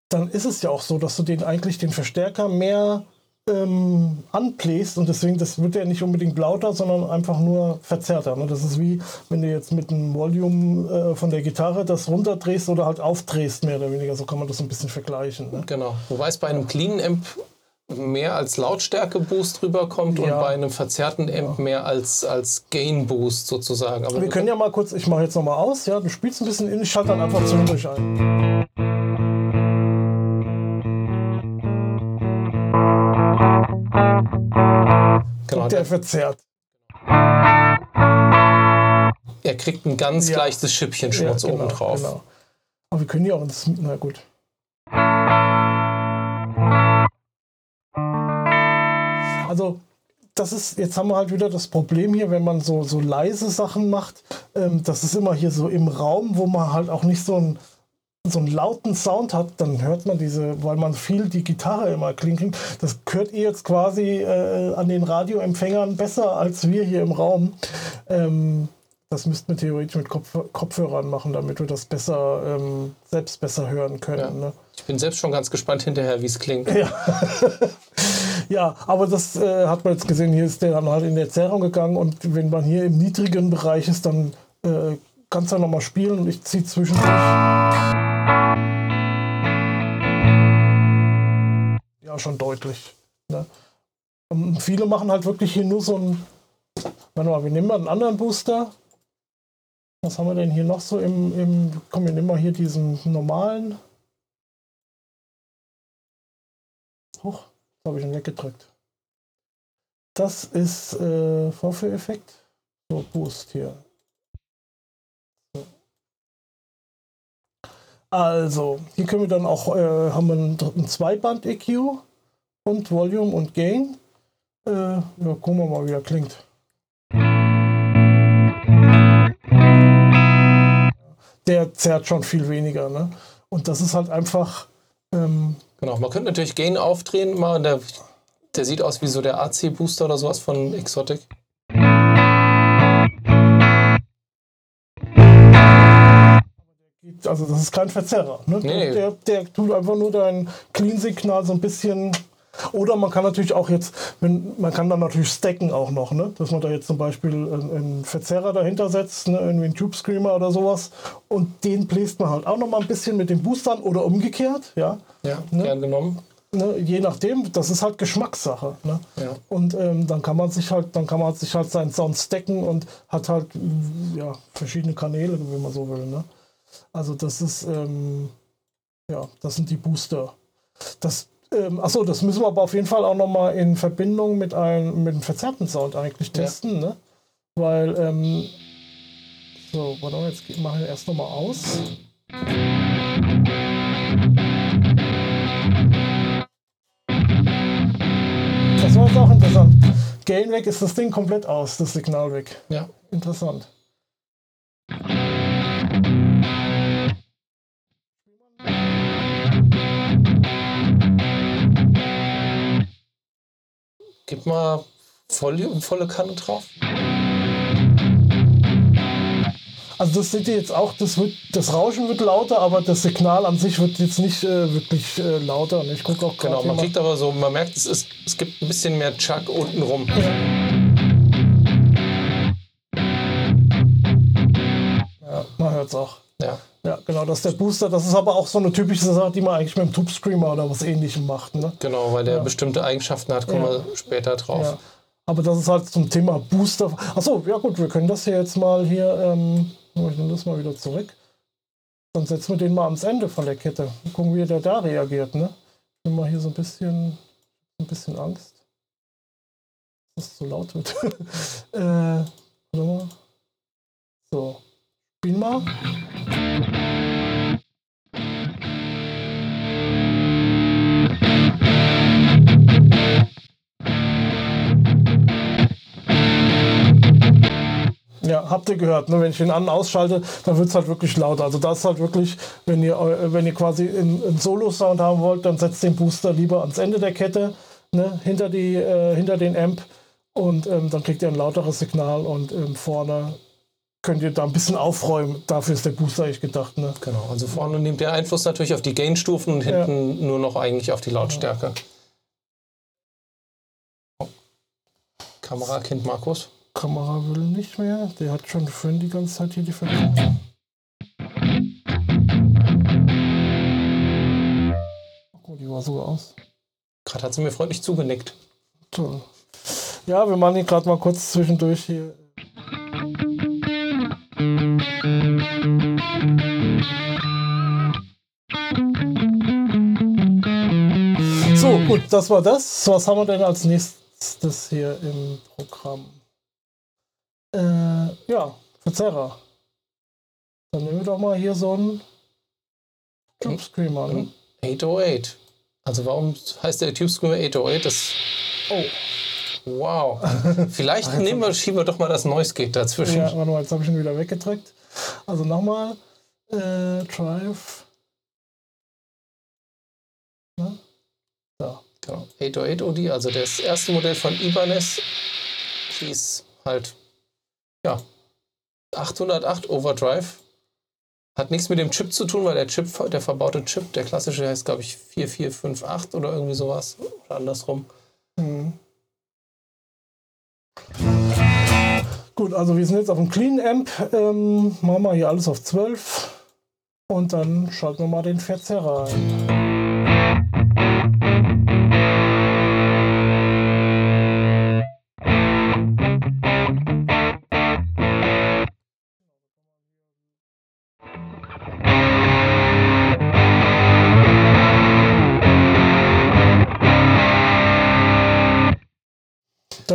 dann ist es ja auch so, dass du den eigentlich den Verstärker mehr ähm, anbläst und deswegen, das wird ja nicht unbedingt lauter, sondern einfach nur verzerrter. Ne? Das ist wie, wenn du jetzt mit dem Volume äh, von der Gitarre das runterdrehst oder halt aufdrehst, mehr oder weniger. So kann man das ein bisschen vergleichen. Ne? Genau. Wobei es bei einem cleanen Amp mehr als Lautstärke-Boost rüberkommt und Ja. bei einem verzerrten Amp mehr als, als Gain-Boost sozusagen. Aber Wir können ja mal kurz, ich mache jetzt nochmal aus, ja, du spielst ein bisschen in, ich schalte dann einfach zwischendurch ein. Genau, Der verzerrt. er kriegt ein ganz Ja. leichtes Schippchen Schmutz Ja, genau, oben drauf. genau. Aber wir können ja auch ins, na gut. Also, das ist, jetzt haben wir halt wieder das Problem hier, wenn man so, so leise Sachen macht, ähm, das ist immer hier so im Raum, wo man halt auch nicht so einen, so einen lauten Sound hat, dann hört man diese, weil man viel die Gitarre immer klinken, das hört ihr jetzt quasi äh, an den Radioempfängern besser als wir hier im Raum. Ähm, das müssten wir theoretisch mit Kopf Kopfhörern machen, damit wir das besser, ähm, selbst besser hören können. Ja. Ne? Ich bin selbst schon ganz gespannt hinterher, wie es klingt. Ja, aber das äh, hat man jetzt gesehen, hier ist der dann halt in der Zerrung gegangen und wenn man hier im niedrigen Bereich ist, dann äh, kannst du nochmal spielen und ich ziehe zwischendurch. Schon deutlich. Ne? Und viele machen halt wirklich hier nur so ein. Warte mal, wir nehmen mal einen anderen Booster. Was haben wir denn hier noch so im. im komm, wir nehmen mal hier diesen normalen. Huch, das habe ich ihn weggedrückt. Das ist äh, Vorführeffekt. So, Boost hier. So. Also, hier können wir dann auch, äh, haben wir einen, einen Zweiband-EQ und Volume und Gain. Äh, ja, gucken wir mal, wie er klingt. Der zerrt schon viel weniger, ne? Und das ist halt einfach. Ähm, genau, man könnte natürlich Gain aufdrehen, mal. Der, der sieht aus wie so der AC-Booster oder sowas von Exotic. Also das ist kein Verzerrer. Ne? Nee. Der, der tut einfach nur dein Clean-Signal so ein bisschen. Oder man kann natürlich auch jetzt, man kann dann natürlich stacken auch noch, ne? dass man da jetzt zum Beispiel einen, Verzerrer dahinter setzt, ne? irgendwie einen Tube Screamer oder sowas und den bläst man halt auch noch mal ein bisschen mit den Boostern oder umgekehrt, ja. Ja, Ne? gern genommen. Ne? Je nachdem, das ist halt Geschmackssache. Ne? Ja. Und ähm, dann kann man sich halt, dann kann man sich halt seinen Sound stacken und hat halt ja, verschiedene Kanäle, wenn man so will. Ne? Also das ist, ähm, ja, das sind die Booster. Das, ähm, achso, das müssen wir aber auf jeden Fall auch nochmal in Verbindung mit einem, mit einem verzerrten Sound eigentlich Ja. testen, ne? Weil, ähm, so, warte mal, jetzt machen wir erst nochmal aus. Das war jetzt auch interessant. Gain weg ist das Ding komplett aus, das Signal weg. Ja. Interessant. Gib mal volle, volle Kanne drauf. Also das seht ihr jetzt auch, das, wird, das Rauschen wird lauter, aber das Signal an sich wird jetzt nicht äh, wirklich äh, lauter. Und ich gucke auch Genau, man kriegt aber so, man merkt, es, ist, es gibt ein bisschen mehr Chuck unten rum. Ja, man hört es auch. Ja. Genau, das ist der Booster. Das ist aber auch so eine typische Sache, die man eigentlich mit dem Tube Screamer oder was ähnlichem macht. Ne? Genau, weil der Ja. bestimmte Eigenschaften hat, kommen Ja. wir später drauf. Ja. Aber das ist halt zum Thema Booster. Achso, ja gut, wir können das hier jetzt mal hier, ähm, ich nehme das mal wieder zurück. Dann setzen wir den mal ans Ende von der Kette. Und gucken, wie der da reagiert, ne? Ich bin mal hier so ein bisschen, ein bisschen Angst, dass es zu laut wird. äh. So, spielen mal. Ja, habt ihr gehört, ne? wenn ich den an und ausschalte, dann wird es halt wirklich laut. Also das ist halt wirklich, wenn ihr, eu- wenn ihr quasi einen Solo-Sound haben wollt, dann setzt den Booster lieber ans Ende der Kette, ne? hinter, die, äh, hinter den Amp und ähm, dann kriegt ihr ein lauteres Signal und ähm, vorne könnt ihr da ein bisschen aufräumen. Dafür ist der Booster eigentlich gedacht. Ne? Genau, also vorne nimmt der Einfluss natürlich auf die Gain-Stufen und Ja. hinten nur noch eigentlich auf die Lautstärke. Oh. Kamerakind Markus. Kamera will nicht mehr. Der hat schon vorhin die ganze Zeit hier die Verbindung. Oh, die war sogar aus. Gerade hat sie mir freundlich zugenickt. Toll. Ja, wir machen hier gerade mal kurz zwischendurch hier. Gut, das war das. Was haben wir denn als nächstes hier im Programm? Äh, ja, Verzerrer. Dann nehmen wir doch mal hier so einen Tube Screamer. Ne? 808. Also warum heißt der Tube Screamer 808? Das, Oh, wow. Vielleicht nehmen wir, schieben wir doch mal das Noise Gate dazwischen. Ja, warte mal, jetzt habe ich ihn wieder weggedrückt. Also nochmal. Äh, Drive. Na? Da. Genau. 808 OD, also das erste Modell von Ibanez hieß halt, ja, 808 Overdrive. Hat nichts mit dem Chip zu tun, weil der Chip, der verbaute Chip, der klassische heißt, glaube ich, 4458 oder irgendwie sowas. Oder andersrum. Mhm. Gut, also wir sind jetzt auf dem Clean Amp. Ähm, machen wir hier alles auf 12. Und dann schalten wir mal den Verzerrer ein.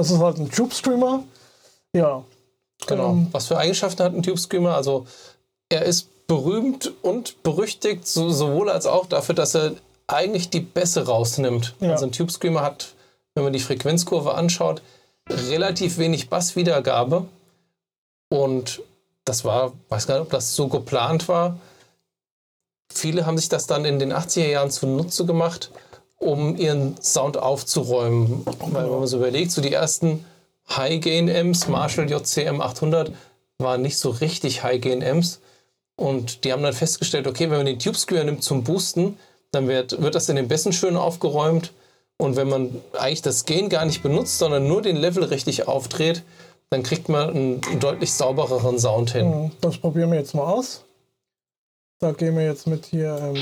Das ist halt ein Tube Screamer. Ja. Genau. Ähm, Was für Eigenschaften hat ein Tube Screamer? Also er ist berühmt und berüchtigt, so, sowohl als auch dafür, dass er eigentlich die Bässe rausnimmt. Ja. Also ein Tube Screamer hat, wenn man die Frequenzkurve anschaut, relativ wenig Basswiedergabe. Und das war, weiß gar nicht, ob das so geplant war. Viele haben sich das dann in den 80er Jahren zunutze gemacht, um ihren Sound aufzuräumen. Weil wenn man so überlegt, so die ersten High-Gain-Amps, Marshall JCM 800, waren nicht so richtig High-Gain-Amps. Und die haben dann festgestellt, okay, wenn man den Tube Screamer nimmt zum Boosten, dann wird, wird das in den Bässen schön aufgeräumt. Und wenn man eigentlich das Gain gar nicht benutzt, sondern nur den Level richtig aufdreht, dann kriegt man einen deutlich saubereren Sound hin. Das probieren wir jetzt mal aus. Da gehen wir jetzt mit hier ähm,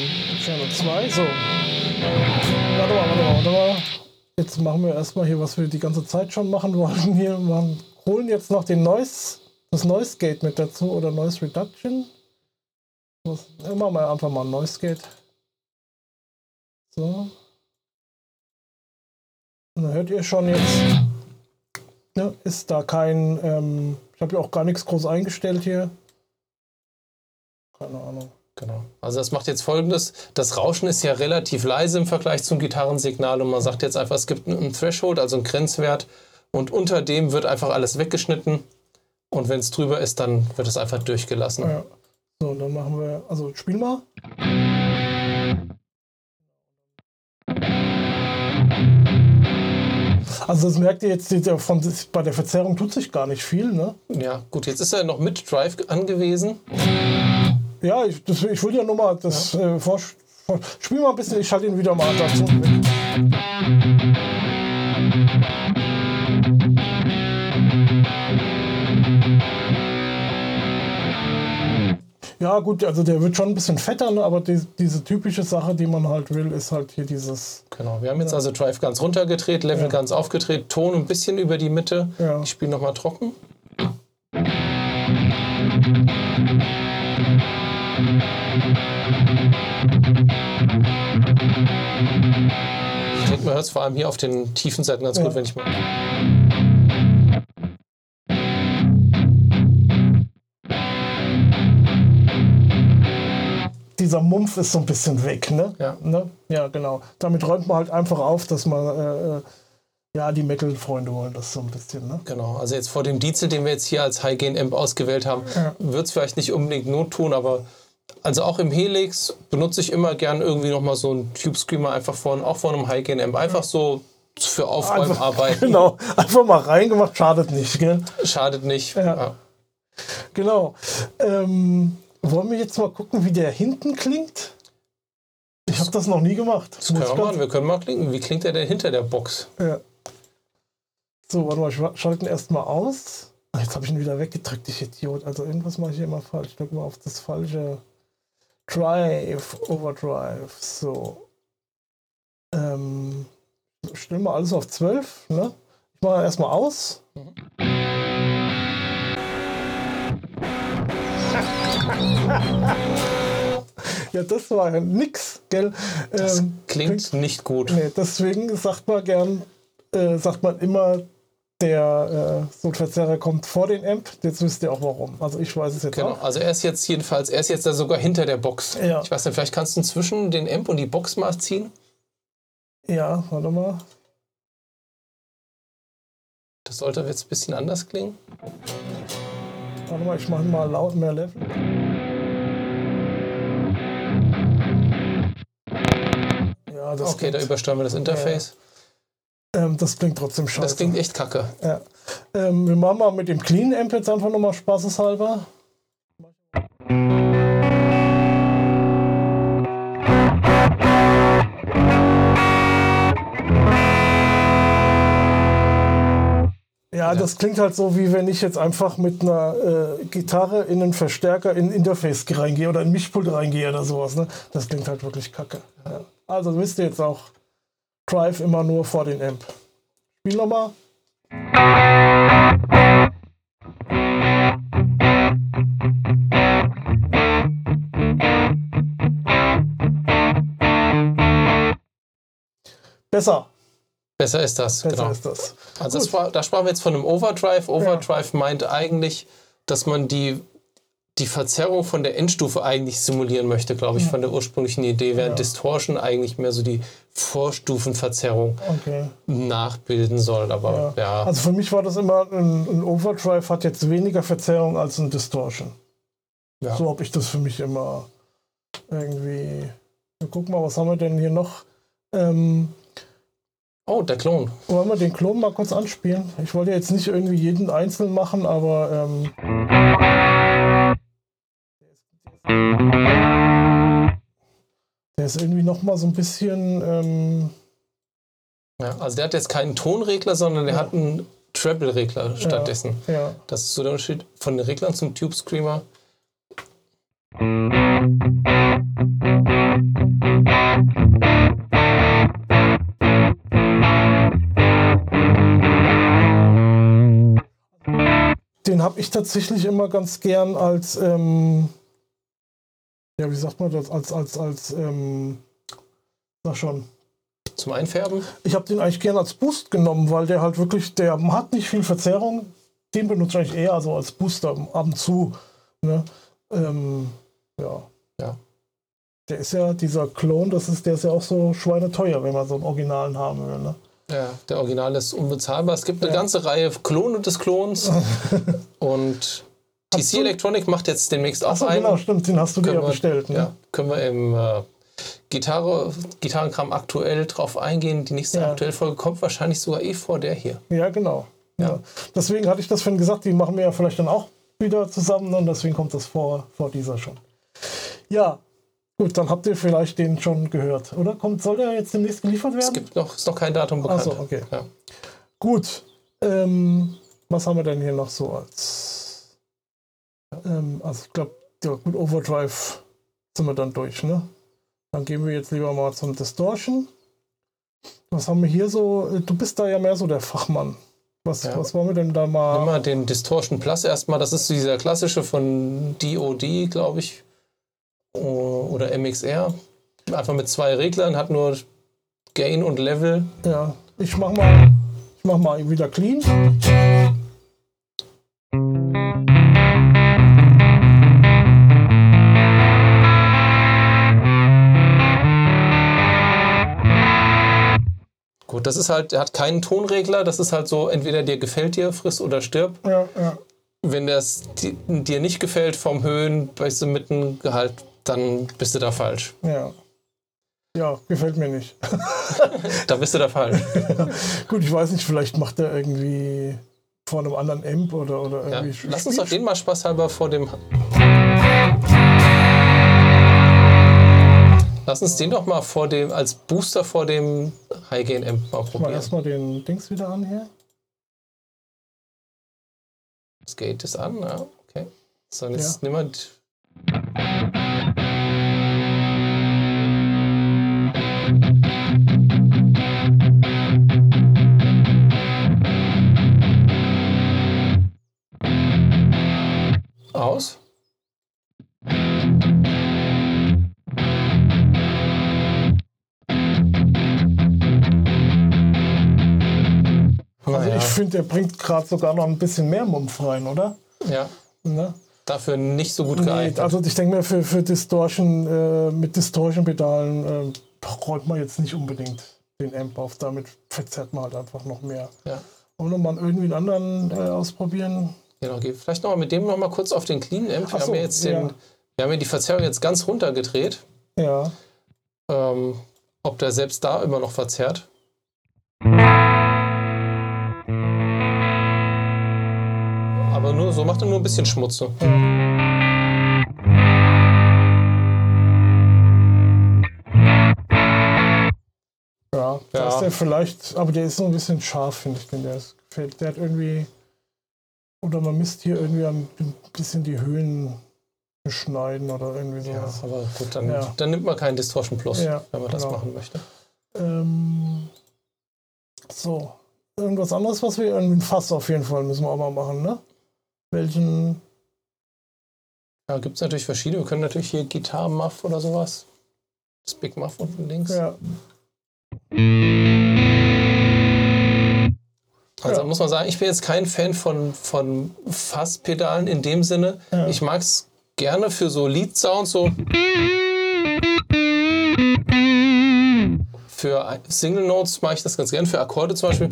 Channel 2. So. Warte mal, warte mal, warte mal. Jetzt machen wir erstmal hier, was wir die ganze Zeit schon machen wollten. Hier, wir holen jetzt noch den Noise, das Noise Gate mit dazu oder Noise Reduction. Was, ja, machen wir einfach mal Noise Gate. So. Und dann hört ihr schon jetzt, ne, ist da kein, ähm, ich habe ja auch gar nichts groß eingestellt hier. Keine Ahnung. Genau. Also das macht jetzt folgendes. Das Rauschen ist ja relativ leise im Vergleich zum Gitarrensignal und man sagt jetzt einfach, es gibt einen Threshold, also einen Grenzwert und unter dem wird einfach alles weggeschnitten und wenn es drüber ist, dann wird es einfach durchgelassen. Ja. So, dann machen wir, also spiel mal. Also das merkt ihr jetzt, von, bei der Verzerrung tut sich gar nicht viel, ne? Ja, gut, jetzt ist er noch mit Drive angewiesen. Ja, ich, das, ich will ja nur mal das äh, vor, vor, Spiel mal ein bisschen, ich schalte ihn wieder mal dazu. Ja, gut, also der wird schon ein bisschen fetter, ne? aber die, diese typische Sache, die man halt will, ist halt hier dieses. Genau, wir haben jetzt also Drive ganz runtergedreht, Level Ja. ganz aufgedreht, Ton ein bisschen über die Mitte. Ja. Ich spiele nochmal trocken. Hört es vor allem hier auf den tiefen Seiten ganz Ja. gut, wenn ich mal. Dieser Mumpf ist so ein bisschen weg, ne? Ja. Ne? Ja, genau. Damit räumt man halt einfach auf, dass man. Äh, äh, ja, die Metal-Freunde wollen das so ein bisschen, ne? Genau, also jetzt vor dem Diesel, den wir jetzt hier als High-Gain-Amp ausgewählt haben, Ja. wird es vielleicht nicht unbedingt Not tun, aber also auch im Helix benutze ich immer gern irgendwie nochmal so einen Tube Screamer einfach von, auch von einem High-Gain-Amp. Einfach so für Aufräumarbeiten. Genau, einfach mal reingemacht, schadet nicht, gell? Schadet nicht. Ja. Ja. Genau. Ähm, wollen wir jetzt mal gucken, wie der hinten klingt? Ich habe das noch nie gemacht. Das können wir machen. Wir können mal klingen. Wie klingt der denn hinter der Box? Ja. So, warte mal, ich schalte ihn erstmal aus. Jetzt habe ich ihn wieder weggedrückt, ich Idiot. Also irgendwas mache ich hier immer falsch. Ich drücke mal auf das falsche Drive, Overdrive. So. Ähm, stellen wir alles auf 12, ne? Ich mache erstmal aus. ja, das war ja nix, gell? Das Ähm, klingt nicht gut. Nee, deswegen sagt man gern, äh, sagt man immer, der äh, Verzerrer kommt vor den Amp. Jetzt wisst ihr auch warum. Also ich weiß es jetzt Genau, auch. also er ist jetzt jedenfalls, er ist jetzt da sogar hinter der Box. Ja. Ich weiß nicht, vielleicht kannst du zwischen den Amp und die Box mal ziehen. Ja, warte mal. Das sollte jetzt ein bisschen anders klingen. Warte mal, ich mache mal laut mehr Level. Ja, das, Okay, da klingt, übersteuern wir das Interface. Ähm, das klingt trotzdem scheiße. Das klingt echt kacke. Ja. Ähm, wir machen mal mit dem Clean Amp jetzt einfach nochmal spaßeshalber. Ja, das klingt halt so, wie wenn ich jetzt einfach mit einer äh, Gitarre in einen Verstärker in ein Interface reingehe oder in ein Mischpult reingehe oder sowas. Ne? Das klingt halt wirklich kacke. Ja. Also wisst ihr jetzt auch, Drive immer nur vor den Amp. Spiel nochmal. Besser. Besser ist das, Besser genau. ist das. Also das war, da sprachen wir jetzt von einem Overdrive. Overdrive meint eigentlich, dass man die, die Verzerrung von der Endstufe eigentlich simulieren möchte, glaube ich, von der ursprünglichen Idee, während Distortion eigentlich mehr so die Vorstufenverzerrung Okay. nachbilden soll. Aber ja, Also für mich war das immer, ein, ein Overdrive hat jetzt weniger Verzerrung als ein Distortion. ja. So habe ich das für mich immer irgendwie. Wir gucken mal, was haben wir denn hier noch? Ähm, Oh, der Klon. wollen wir den Klon mal kurz anspielen? Ich wollte jetzt nicht irgendwie jeden einzeln machen, aber ähm, der ist irgendwie noch mal so ein bisschen. Ähm, Ja, also der hat jetzt keinen Tonregler, sondern der Ja. hat einen Treble-Regler stattdessen. ja, Das ist so der Unterschied von den Reglern zum Tube Screamer. den habe ich tatsächlich immer ganz gern als. Ähm, ja, wie sagt man das? Als, als, als. Ähm, sag schon. Zum Einfärben. Ich habe den eigentlich gern als Boost genommen, weil der halt wirklich, der hat nicht viel Verzerrung. Den benutze ich eher so als Booster ab und zu. Ne? Ähm, ja. Ja. Der ist ja, dieser Klon, das ist, der ist ja auch so schweineteuer, wenn man so einen Originalen haben will. Ne? Ja, der Original ist unbezahlbar. Es gibt eine Ja. ganze Reihe Klone des Klons. und TC Electronic macht jetzt demnächst auch Achso, einen. genau, stimmt, den hast du dir ja Können wir- bestellt. Ne? Ja, können wir im äh, Gitarre, Gitarrenkram aktuell drauf eingehen. Die nächste Ja. aktuelle Folge kommt wahrscheinlich sogar eh vor der hier. Ja, genau. Ja. Ja. Deswegen hatte ich das vorhin gesagt, die machen wir ja vielleicht dann auch wieder zusammen und deswegen kommt das vor, vor dieser schon. Ja, gut, dann habt ihr vielleicht den schon gehört, oder? Kommt, soll der jetzt demnächst geliefert werden? Es gibt noch, ist noch kein Datum bekannt. Achso, okay. Ja. Gut. Ähm, was haben wir denn hier noch so als. Ähm, also, ich glaube, ja, mit Overdrive sind wir dann durch, ne? Dann gehen wir jetzt lieber mal zum Distortion. Was haben wir hier so? Du bist da ja mehr so der Fachmann. Was, Ja. was wollen wir denn da mal. Nimm mal den Distortion Plus erstmal. Das ist dieser klassische von DOD, glaube ich. Oder MXR. Einfach mit zwei Reglern, hat nur Gain und Level. Ja, ich mach mal, ich mach mal wieder clean. Das ist halt, er hat keinen Tonregler. Das ist halt so, entweder dir gefällt dir, friss oder stirb. Ja, ja. Wenn das di- dir nicht gefällt vom Höhen, weißt du, mitten Gehalt, dann bist du da falsch. Ja. Ja, gefällt mir nicht. Da bist du da falsch. Gut, ich weiß nicht, vielleicht macht er irgendwie vor einem anderen Amp oder, oder Ja. irgendwie. Lass uns doch den mal spaßhalber vor dem. Lass uns den doch mal vor dem, als Booster vor dem High Gain Amp mal Mal probieren. erstmal den Dings wieder an hier. Das Gate ist an, ja, okay. So, jetzt Ja. mal. Aus. Finde, der bringt gerade sogar noch ein bisschen mehr Mumpf rein, oder? ja, Ne? dafür nicht so gut Nee, geeignet. also ich denke mir, für, für Distortion, äh, mit Distortion-Pedalen äh, räumt man jetzt nicht unbedingt den Amp auf. Damit verzerrt man halt einfach noch mehr. ja. Wollen wir mal irgendwie einen anderen äh, ausprobieren? Genau, geh vielleicht noch mal mit dem noch mal kurz auf den Clean Amp. Wir so, haben ja jetzt den, ja. wir haben ja die Verzerrung jetzt ganz runtergedreht. Ja. Ähm, ob der selbst da immer noch verzerrt. So macht er nur ein bisschen Schmutz. ne? Ja, da Ja. ist der vielleicht, aber der ist so ein bisschen scharf, finde ich, den der ist, gefällt. Der hat irgendwie, oder man misst hier irgendwie ein bisschen die Höhen beschneiden oder irgendwie Ja, sowas. aber gut, dann, Ja. dann nimmt man keinen Distortion Plus, Ja, wenn man das genau. machen möchte. Ähm, so, irgendwas anderes, was wir, ein Fass auf jeden Fall müssen wir auch mal machen, ne? Welchen, Da gibt es natürlich verschiedene. Wir können natürlich hier Gitarre Muff oder sowas. Das Big Muff unten links. ja. muss man sagen, ich bin jetzt kein Fan von, von Fasspedalen in dem Sinne. Ja. Ich mag es gerne für so Lead-Sounds, so. Für Single Notes mache ich das ganz gerne, für Akkorde zum Beispiel.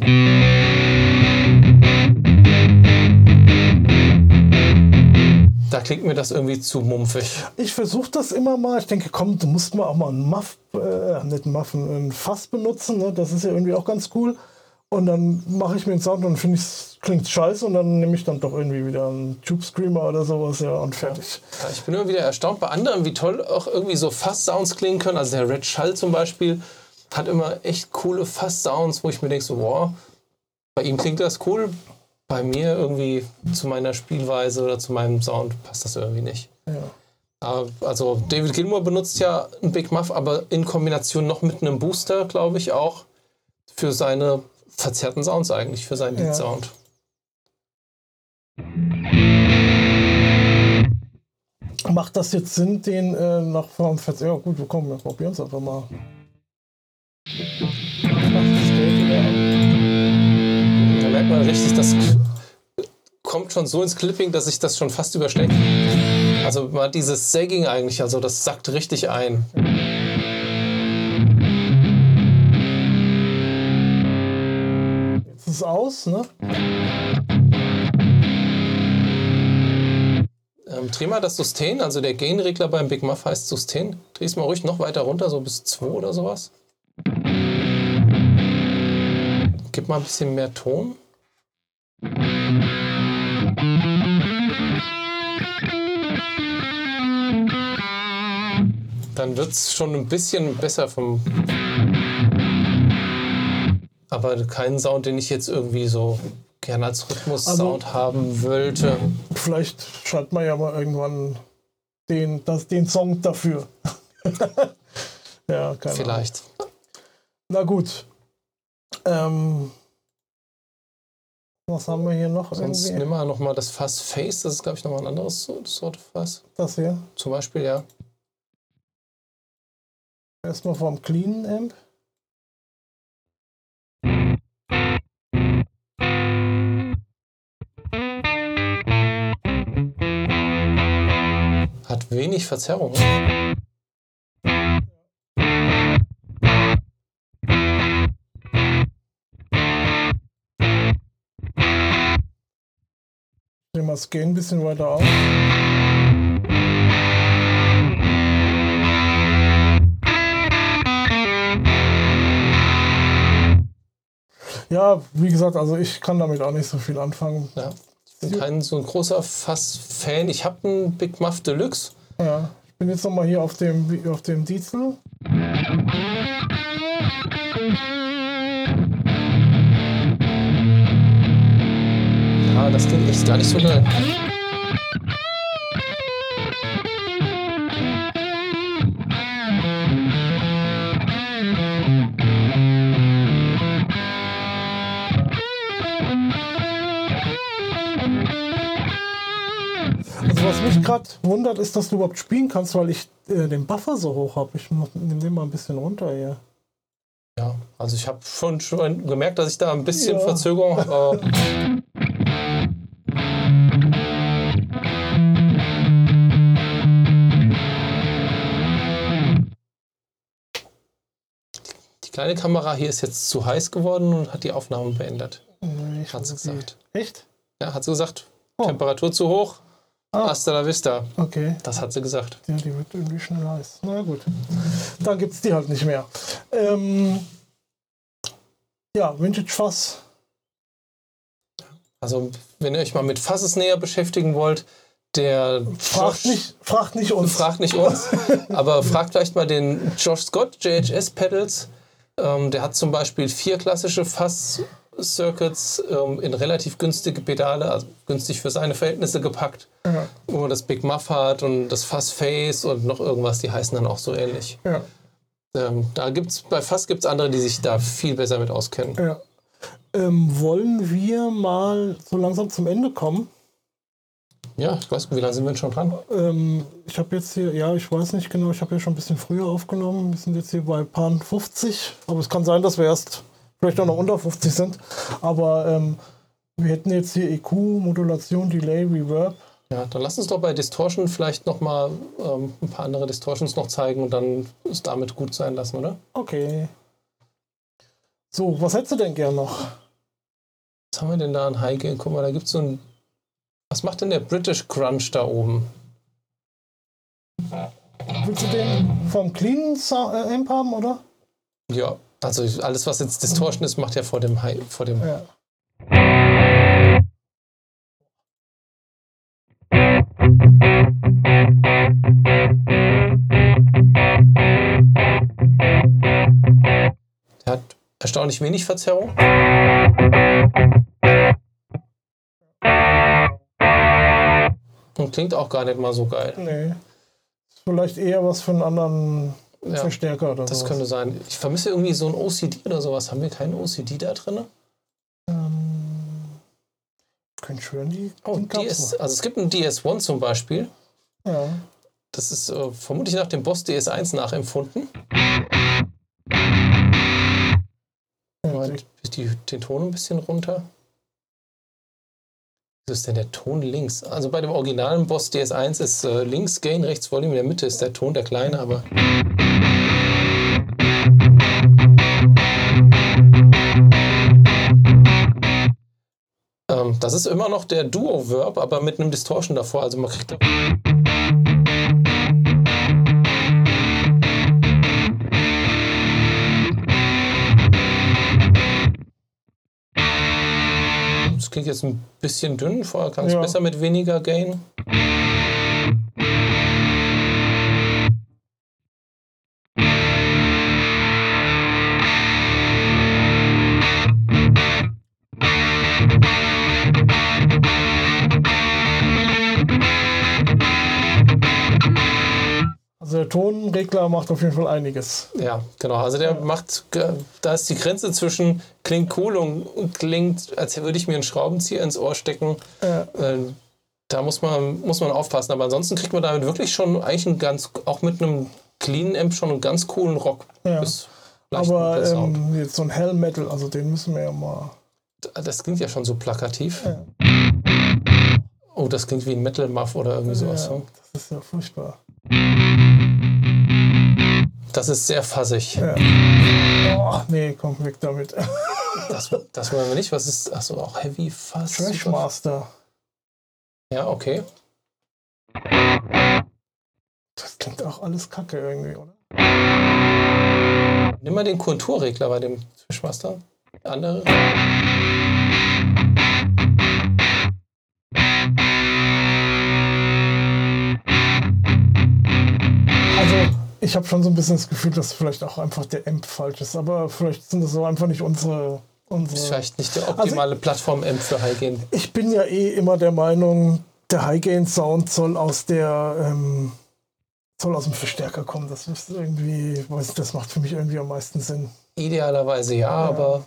Klingt mir das irgendwie zu mumpfig. Ich versuche das immer mal. Ich denke, komm, du musst mal auch mal einen Muff, äh, nicht einen Muff, einen Fass benutzen. Ne? Das ist ja irgendwie auch ganz cool. Und dann mache ich mir einen Sound und finde ich, klingt scheiße. Und dann nehme ich dann doch irgendwie wieder einen Tube Screamer oder sowas, ja, und fertig. Ja, ich bin immer wieder erstaunt bei anderen, wie toll auch irgendwie so Fass-Sounds klingen können. Also der Red Schall zum Beispiel hat immer echt coole Fass-Sounds, wo ich mir denke, so, wow, bei ihm klingt das cool. Bei mir irgendwie zu meiner Spielweise oder zu meinem Sound passt das irgendwie nicht. Ja. Also David Gilmour benutzt ja einen Big Muff, aber in Kombination noch mit einem Booster, glaube ich, auch für seine verzerrten Sounds eigentlich, für seinen Ja. Lead-Sound. Macht das jetzt Sinn, den äh, nach vorn Ja, gut, wir kommen, wir probieren es einfach mal. Richtig, das kommt schon so ins Clipping, dass sich das schon fast überschlägt. Also hat dieses Sagging eigentlich, also das sackt richtig ein. Jetzt ist es aus, ne? Ähm, dreh mal das Sustain, also der Gain-Regler beim Big Muff heißt Sustain. Dreh's mal ruhig noch weiter runter, so bis 2 oder sowas. Gib mal ein bisschen mehr Ton. Dann wird es schon ein bisschen besser vom. Aber keinen Sound, den ich jetzt irgendwie so gerne als Rhythmus-Sound haben wollte. Vielleicht schreibt man ja mal irgendwann den, das, den Song dafür. ja, keine Ahnung. Vielleicht. Na gut. Ähm, was haben wir hier noch? Sonst irgendwie? nimm mal nochmal das Fass Face, das ist, glaube ich, nochmal ein anderes so- Sort Fass. Das hier. Zum Beispiel, ja. Erstmal vom Clean Amp. Hat wenig Verzerrung. Das Gain ein bisschen weiter auf. Ja, wie gesagt, also ich kann damit auch nicht so viel anfangen. Ja. Ich bin kein so ein großer Fass-Fan. Ich habe einen Big Muff Deluxe. Ja, ich bin jetzt nochmal hier auf dem, auf dem Diesel. Ja, das klingt echt gar nicht so geil. Also was mich gerade wundert, ist, dass du überhaupt spielen kannst, weil ich äh, den Buffer so hoch habe. Ich nehme den mal ein bisschen runter hier. Ja, also ich habe schon, schon gemerkt, dass ich da ein bisschen Ja. Verzögerung habe. Kleine Kamera hier ist jetzt zu heiß geworden und hat die Aufnahmen beendet. Nee, ich Hat sie gesagt. Echt? Ja, hat sie gesagt. Oh. Temperatur zu hoch. Ah. Hasta la vista. Okay. Das hat sie gesagt. Ja, die wird irgendwie schnell heiß. Na gut. Dann gibt es die halt nicht mehr. Ähm, ja, Vintage Fass. Also, wenn ihr euch mal mit Fasses näher beschäftigen wollt, der Fragt Josh- nicht, fragt nicht uns. Fragt nicht uns, aber fragt vielleicht mal den Josh Scott, JHS Pedals. Ähm, der hat zum Beispiel vier klassische Fass-Circuits ähm, in relativ günstige Pedale, also günstig für seine Verhältnisse gepackt, Ja, wo man das Big Muff hat und das Fass Face und noch irgendwas, die heißen dann auch so ähnlich. ja, Ähm, da gibt's, bei Fass gibt es andere, die sich da viel besser mit auskennen. ja. Ähm, wollen wir mal so langsam zum Ende kommen? Ja, ich weiß nicht, wie lange sind wir denn schon dran? Ähm, ich habe jetzt hier, ja, ich weiß nicht genau, ich habe ja schon ein bisschen früher aufgenommen. Wir sind jetzt hier bei Pan 50, aber es kann sein, dass wir erst vielleicht auch noch unter 50 sind. Aber ähm, Wir hätten jetzt hier EQ, Modulation, Delay, Reverb. Ja, dann lass uns doch bei Distortion vielleicht nochmal ähm, ein paar andere Distortions noch zeigen und dann es damit gut sein lassen, oder? Okay. So, was hättest du denn gern noch? Was haben wir denn da an Highgain? Guck mal, da gibt es so ein. Was macht denn der British Crunch da oben? Willst du den vom Clean äh, Amp haben, oder? Ja, also alles, was jetzt Distortion ist, macht ja vor dem High, vor dem. Ja. Der hat erstaunlich wenig Verzerrung. Und klingt auch gar nicht mal so geil. Nee. Ist vielleicht eher was für einen anderen Ja, Verstärker oder das sowas. könnte sein. Ich vermisse irgendwie so ein OCD oder sowas. Haben wir keinen OCD da drin? Ähm, können schön die. Oh, die DS, also es gibt einen DS1 zum Beispiel. Ja. Das ist äh, vermutlich nach dem Boss DS1 nachempfunden. Ja, ich die, den Ton ein bisschen runter. Wieso ist denn der Ton links? Also bei dem originalen Boss DS1 ist äh, links Gain, rechts Volume, in der Mitte ist der Ton der kleine, aber. Ähm, das ist immer noch der Duo-Verb, aber mit einem Distortion davor. Also man kriegt da Das klingt jetzt ein bisschen dünn, vorher klang es Ja. besser mit weniger Gain. Tonregler macht auf jeden Fall einiges. Ja, genau. Also der macht, ge- da ist die Grenze zwischen klingt cool und klingt, als würde ich mir einen Schraubenzieher ins Ohr stecken. Ja. Äh, da muss man, muss man aufpassen. Aber ansonsten kriegt man damit wirklich schon eigentlich einen ganz, auch mit einem cleanen Amp schon einen ganz coolen Rock. Ja. Aber ähm, jetzt so ein Hell Metal, also den müssen wir ja mal. Das klingt ja schon so plakativ. Ja. Oh, das klingt wie ein Metal Muff oder irgendwie sowas. ja, ne? das ist ja furchtbar. Das ist sehr fassig. Ja. Oh, nee, komm weg damit. Das, das wollen wir nicht. Was ist. Achso, auch Heavy Fuzz. Trashmaster. Ja, okay. Das klingt auch alles kacke irgendwie, oder? Nimm mal den Konturregler bei dem Trashmaster. Der andere. Ich habe schon so ein bisschen das Gefühl, dass vielleicht auch einfach der Amp falsch ist. Aber vielleicht sind das so einfach nicht unsere. Ist unsere vielleicht nicht der optimale Plattform-Amp für Highgain. ich bin ja eh immer der Meinung, der High-Gain-Sound soll aus der. Ähm, soll aus dem Verstärker kommen. Das ist irgendwie, weiß, das macht für mich irgendwie am meisten Sinn. Idealerweise ja, aber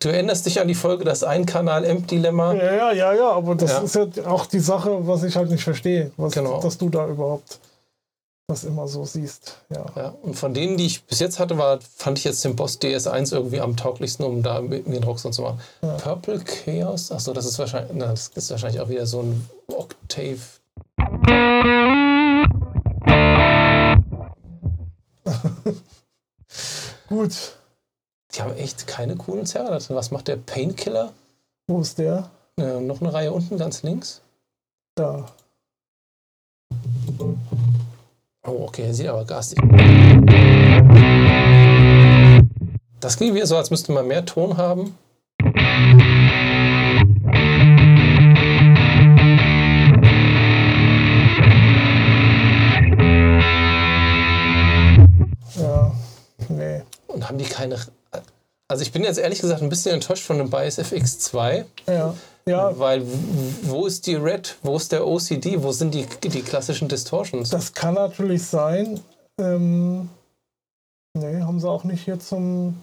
du erinnerst dich an die Folge das Ein-Kanal-Amp-Dilemma. Ja, ja, ja, ja, aber das Ja. ist ja auch die Sache, was ich halt nicht verstehe, was, Genau. dass du da überhaupt das immer so siehst. Ja. Ja, und von denen, die ich bis jetzt hatte, war, fand ich jetzt den Boss DS1 irgendwie am tauglichsten, um da mit mir den Rocksound zu machen. Purple Chaos? Achso, das ist wahrscheinlich, na, das ist wahrscheinlich auch wieder so ein Octave. Gut, Die haben echt keine coolen Zerrer da drin. Was macht der Painkiller? wo ist der? Äh, noch eine Reihe unten, ganz links. Da. Oh, okay, er sieht aber garstig. Das klingt wieder so, als müsste man mehr Ton haben. Ja, nee. Und haben die keine. Also ich bin jetzt ehrlich gesagt ein bisschen enttäuscht von dem Bias FX2, Ja, ja, weil wo ist die Red, wo ist der OCD, wo sind die, die klassischen Distortions? das kann natürlich sein. Ähm, nee, haben sie auch nicht hier zum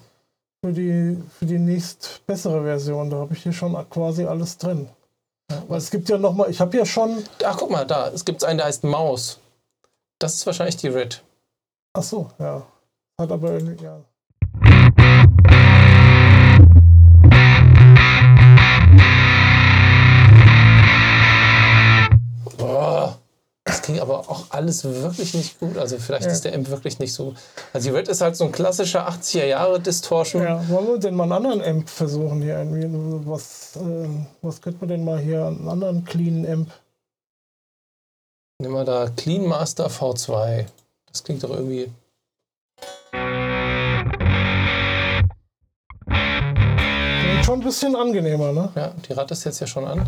für die für die nächst bessere Version. Da habe ich hier schon quasi alles drin. Weil es gibt ja noch mal, ich habe ja schon. Ach, guck mal, da, es gibt einen, der heißt Maus. Das ist wahrscheinlich die Red. Ach so, ja. Hat aber irgendwie, ja. Alles wirklich nicht gut. Also vielleicht Ja. ist der Amp wirklich nicht so. Also die Red ist halt so ein klassischer 80er Jahre Distortion. Ja, wollen wir denn mal einen anderen Amp versuchen hier irgendwie? Was, äh, was könnte man denn mal hier, einen anderen cleanen Amp? Nehmen wir da Clean Master V2. Das klingt doch irgendwie. Schon ein bisschen angenehmer, ne? Ja, die Rad ist jetzt ja schon an.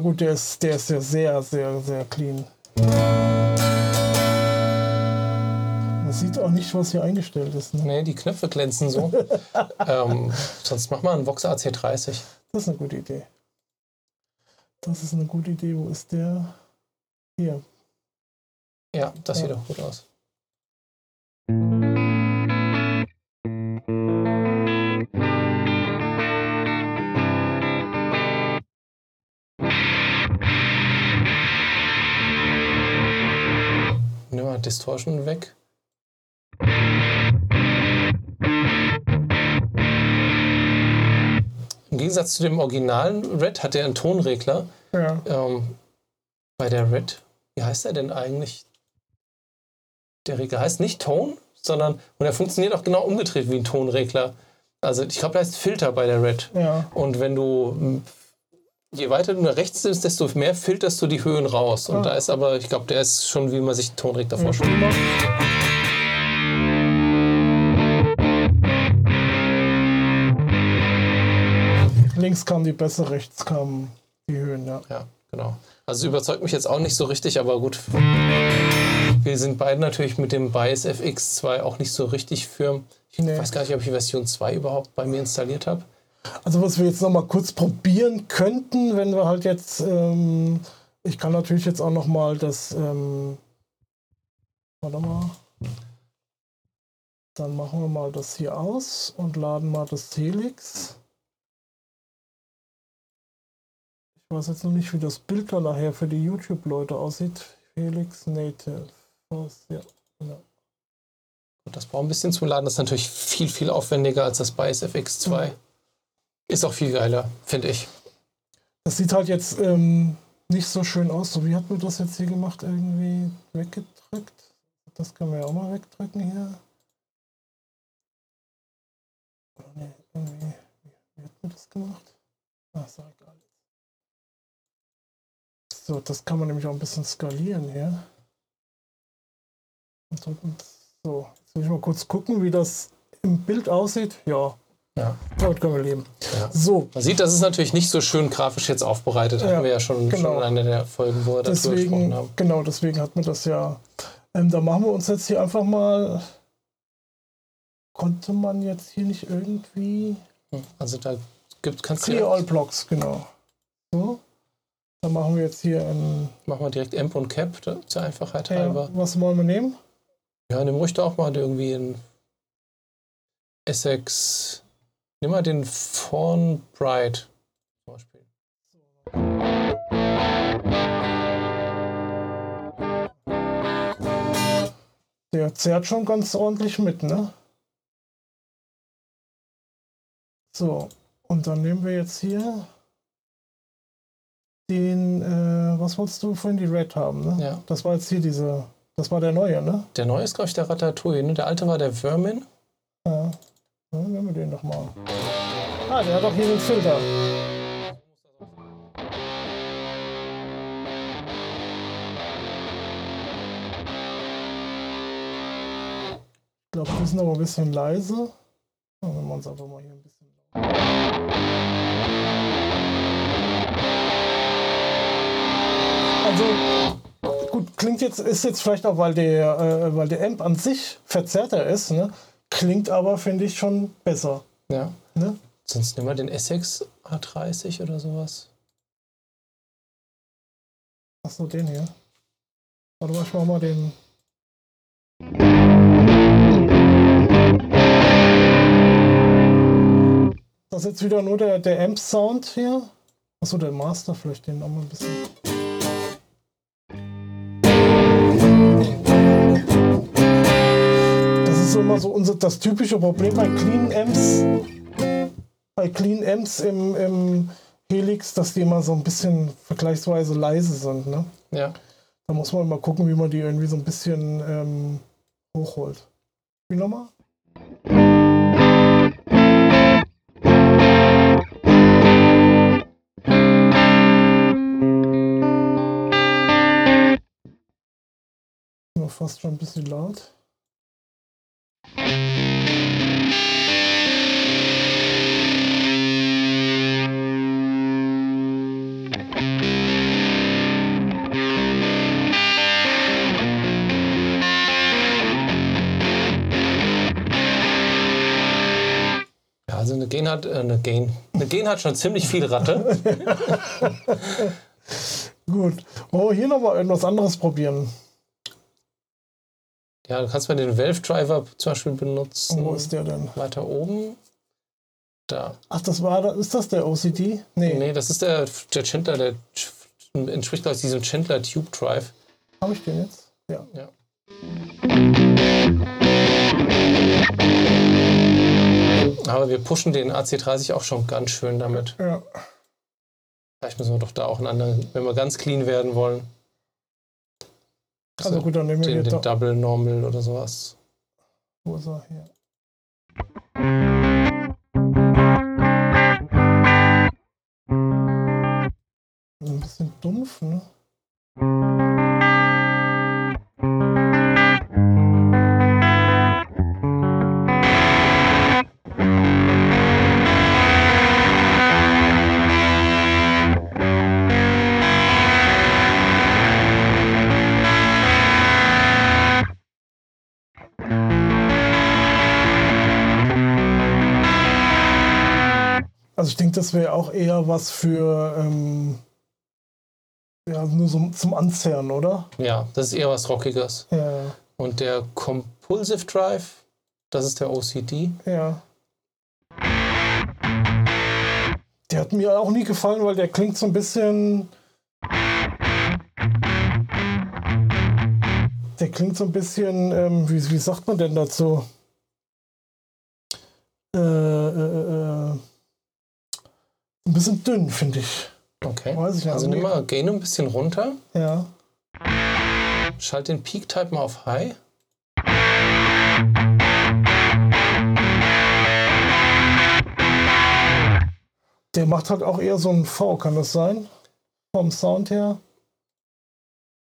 Gut, der ist, der ist ja sehr, sehr, sehr clean. Man sieht auch nicht, was hier eingestellt ist. Ne? Nee, die Knöpfe glänzen so. ähm, sonst mach mal einen Vox AC30. Das ist eine gute Idee. Das ist eine gute Idee. Wo ist der? Hier. Ja, das sieht Ja. doch gut aus. Distortion weg. Im Gegensatz zu dem originalen Red hat er einen Tonregler. Ja. Ähm, bei der Red, wie heißt er denn eigentlich? Der Regler heißt nicht Ton, sondern und er funktioniert auch genau umgedreht wie ein Tonregler. Also ich glaube, der heißt Filter bei der Red. Ja. Und wenn du je weiter du nach rechts nimmst, desto mehr filterst du die Höhen raus. Und Ah. da ist aber, ich glaube, der ist schon, wie man sich einen Tonregler Ja, vorstellt. Links kam die besser, rechts kamen die Höhen, ja. Ja, genau. Also es überzeugt mich jetzt auch nicht so richtig, aber gut. Wir sind beide natürlich mit dem Bias FX2 auch nicht so richtig firm. Ich Nee. weiß gar nicht, ob ich Version 2 überhaupt bei mir installiert habe. Also was wir jetzt noch mal kurz probieren könnten, wenn wir halt jetzt, ähm, ich kann natürlich jetzt auch noch mal das, ähm, warte mal, dann machen wir mal das hier aus und laden mal das Helix. Ich weiß jetzt noch nicht, wie das Bild da nachher für die YouTube-Leute aussieht. Helix Native. Was, ja, genau. Das braucht ein bisschen zum Laden. Das ist natürlich viel, viel aufwendiger als das Bias FX2. Ist auch viel geiler, finde ich. Das sieht halt jetzt ähm, nicht so schön aus. So wie hat man das jetzt hier gemacht? Irgendwie weggedrückt. Das können wir ja auch mal wegdrücken hier. Oh, nee, irgendwie. Wie, hat man das gemacht? Ah, ist egal. So, das kann man nämlich auch ein bisschen skalieren hier. Und. So, jetzt will ich mal kurz gucken, wie das im Bild aussieht. Ja, Ja. damit können wir leben. Ja. So, Man sieht, das ist natürlich nicht so schön grafisch jetzt aufbereitet. Ja, Hatten wir ja schon, genau. schon in einer der Folgen, wo wir darüber gesprochen deswegen, haben. genau, deswegen hat man das ja. Ähm, da machen wir uns jetzt hier einfach mal. Konnte man jetzt hier nicht irgendwie. Also da gibt, kannst du Clear direkt, All Blocks, genau. So. Dann machen wir jetzt hier ein. machen wir direkt Amp und Cap da, zur Einfachheit Ja, halber. was wollen wir nehmen? Ja, nimm ruhig da auch mal irgendwie einen Essex. Nimm mal den Fawn Bright zum Beispiel. Der zerrt schon ganz ordentlich mit, ne? So, und dann nehmen wir jetzt hier den, äh, was wolltest du vorhin, die Red haben, ne? Ja. Das war jetzt hier diese, das war der neue, ne? Der neue ist, glaube ich, der Ratatouille. Ne? Der alte war der Vermin. Ja. Dann nehmen wir den doch mal. Ah, der hat auch hier den Filter. Ich glaube, die sind aber ein bisschen leise. Dann wir uns einfach mal hier ein bisschen. Also, gut, klingt jetzt, ist jetzt vielleicht auch, weil der, äh, weil der Amp an sich verzerrter ist, ne? Klingt aber, finde ich, schon besser. Ja. Ne? Sonst nimm mal den Essex A30 oder sowas. Achso, den hier. Warte mal, ich mach mal den. Das ist jetzt wieder nur der, der Amp-Sound hier. Achso, der Master, vielleicht den noch mal ein bisschen. So immer so unser, das typische Problem bei Clean Amps. Bei Clean Amps im, im Helix, dass die immer so ein bisschen vergleichsweise leise sind. Ne? Ja. Da muss man mal gucken, wie man die irgendwie so ein bisschen ähm, hochholt. Wie nochmal? Fast schon ein bisschen laut. Gain hat, äh, eine Gain, eine Gain hat schon ziemlich viel Ratte. Gut. Wollen wir hier noch mal irgendwas anderes probieren? Ja, du kannst mal den Valve Driver zum Beispiel benutzen. Wo ist der denn? Weiter oben. Da. Ach, das war, ist das der OCD? Nee. Nee, das ist der, der Chandler, der entspricht, glaube ich, diesem Chandler Tube Drive. Habe ich den jetzt? Ja. ja. Aber wir pushen den AC30 auch schon ganz schön damit. Ja. Vielleicht müssen wir doch da auch einen anderen, wenn wir ganz clean werden wollen. Also gut, dann nehmen wir den, den Double Normal oder sowas. Wo ist er? Hier. Ein bisschen dumpf, ne? Das wäre auch eher was für ähm, ja, nur so zum Anzerren, oder? Ja, das ist eher was Rockiges. Ja. Und der Compulsive Drive, das ist der OCD. Ja. Der hat mir auch nie gefallen, weil der klingt so ein bisschen. Der klingt so ein bisschen, ähm, wie, wie sagt man denn dazu? Äh, äh, äh, ein bisschen dünn, finde ich. Okay. Weiß ich nicht. Also nimm mal Gain ein bisschen runter. Ja. Schalt den Peak Type mal auf High. Der macht halt auch eher so ein V, kann das sein? Vom Sound her.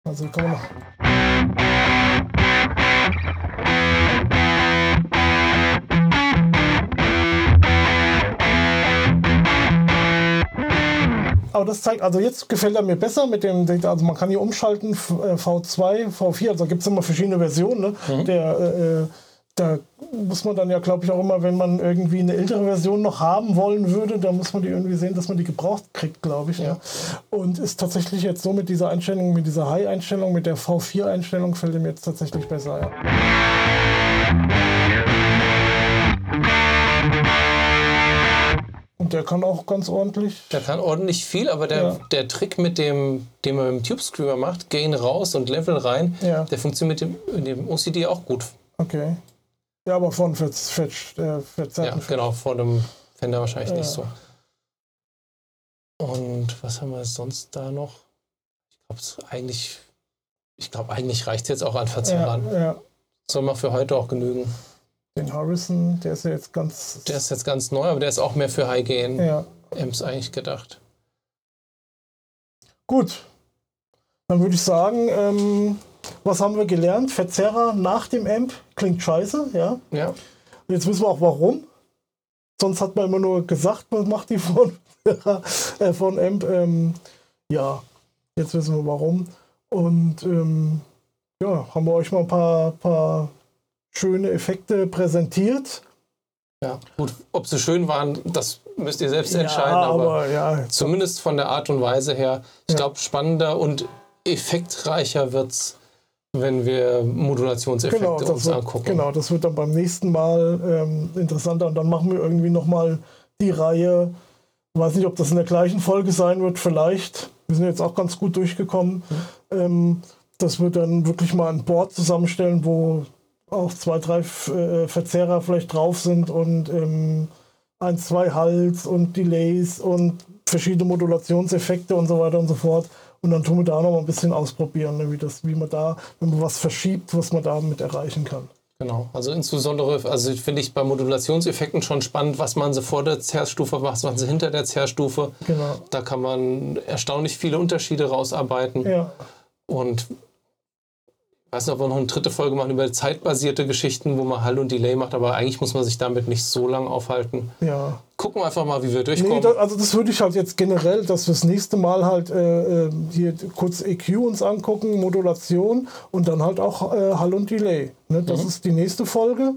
Also kann man noch. Aber das zeigt, also jetzt gefällt er mir besser mit dem, also man kann hier umschalten, V2, V4, also gibt es immer verschiedene Versionen. Ne? Mhm. Der, äh, da muss man dann ja, glaube ich, auch immer, wenn man irgendwie eine ältere Version noch haben wollen würde, da muss man die irgendwie sehen, dass man die gebraucht kriegt, glaube ich. Ja. Ne? Und ist tatsächlich jetzt so mit dieser Einstellung, mit dieser High-Einstellung, mit der V4-Einstellung, fällt ihm jetzt tatsächlich besser. Ja. Der kann auch ganz ordentlich. Der kann ordentlich viel, aber der, Ja. der Trick mit dem, den man mit dem Tube Screamer macht, Gain raus und Level rein, Ja. der funktioniert mit dem, dem OCD auch gut. Okay. Ja, aber von Verz, Verz, äh, Ja, genau, vor dem Fender wahrscheinlich Ja. nicht so. Und was haben wir sonst da noch? Ich glaube, eigentlich, ich glaube, eigentlich reicht es jetzt auch an ja, Verzerrern. ja. Soll mal für heute auch genügen. Den Harrison, der ist ja jetzt ganz. Der ist jetzt ganz neu, aber der ist auch mehr für High Gain ja. Amps eigentlich gedacht. Gut. Dann würde ich sagen, ähm, was haben wir gelernt? Verzerrer nach dem Amp klingt scheiße, ja. Ja. Und Jetzt wissen wir auch warum. Sonst hat man immer nur gesagt, man macht die von, äh, von Amp. Ähm, ja, jetzt wissen wir warum. Und ähm, ja, haben wir euch mal ein paar, paar schöne Effekte präsentiert. ja. Gut, ob sie schön waren, das müsst ihr selbst entscheiden, ja, aber, aber ja, zumindest von der Art und Weise her, ich glaube, spannender und effektreicher wird es, wenn wir Modulationseffekte genau, uns wird, angucken. genau, das wird dann beim nächsten Mal ähm, interessanter. Und dann machen wir irgendwie nochmal die Reihe. Weiß nicht, ob das in der gleichen Folge sein wird, vielleicht. Wir sind jetzt auch ganz gut durchgekommen. Ähm, das wird dann wirklich mal ein Board zusammenstellen, wo auch zwei, drei äh, Verzerrer vielleicht drauf sind und ähm, ein, zwei Hals und Delays und verschiedene Modulationseffekte und so weiter und so fort. Und dann tun wir da noch mal ein bisschen ausprobieren, ne, wie, das, wie man da, wenn man was verschiebt, was man damit erreichen kann. Genau, also insbesondere, also finde ich bei Modulationseffekten schon spannend, was man so vor der Zerrstufe macht, was man so hinter der Zerrstufe. Genau. Da kann man erstaunlich viele Unterschiede rausarbeiten. Ja. Und weiß nicht, ob wir noch eine dritte Folge machen über zeitbasierte Geschichten, wo man Hall und Delay macht, aber eigentlich muss man sich damit nicht so lange aufhalten. Ja. Gucken wir einfach mal, wie wir Nee, durchkommen. da, also das würde ich halt jetzt generell, dass wir das nächste Mal halt äh, äh, hier kurz EQ uns angucken, Modulation und dann halt auch äh, Hall und Delay. Ne? Das ist die nächste Folge.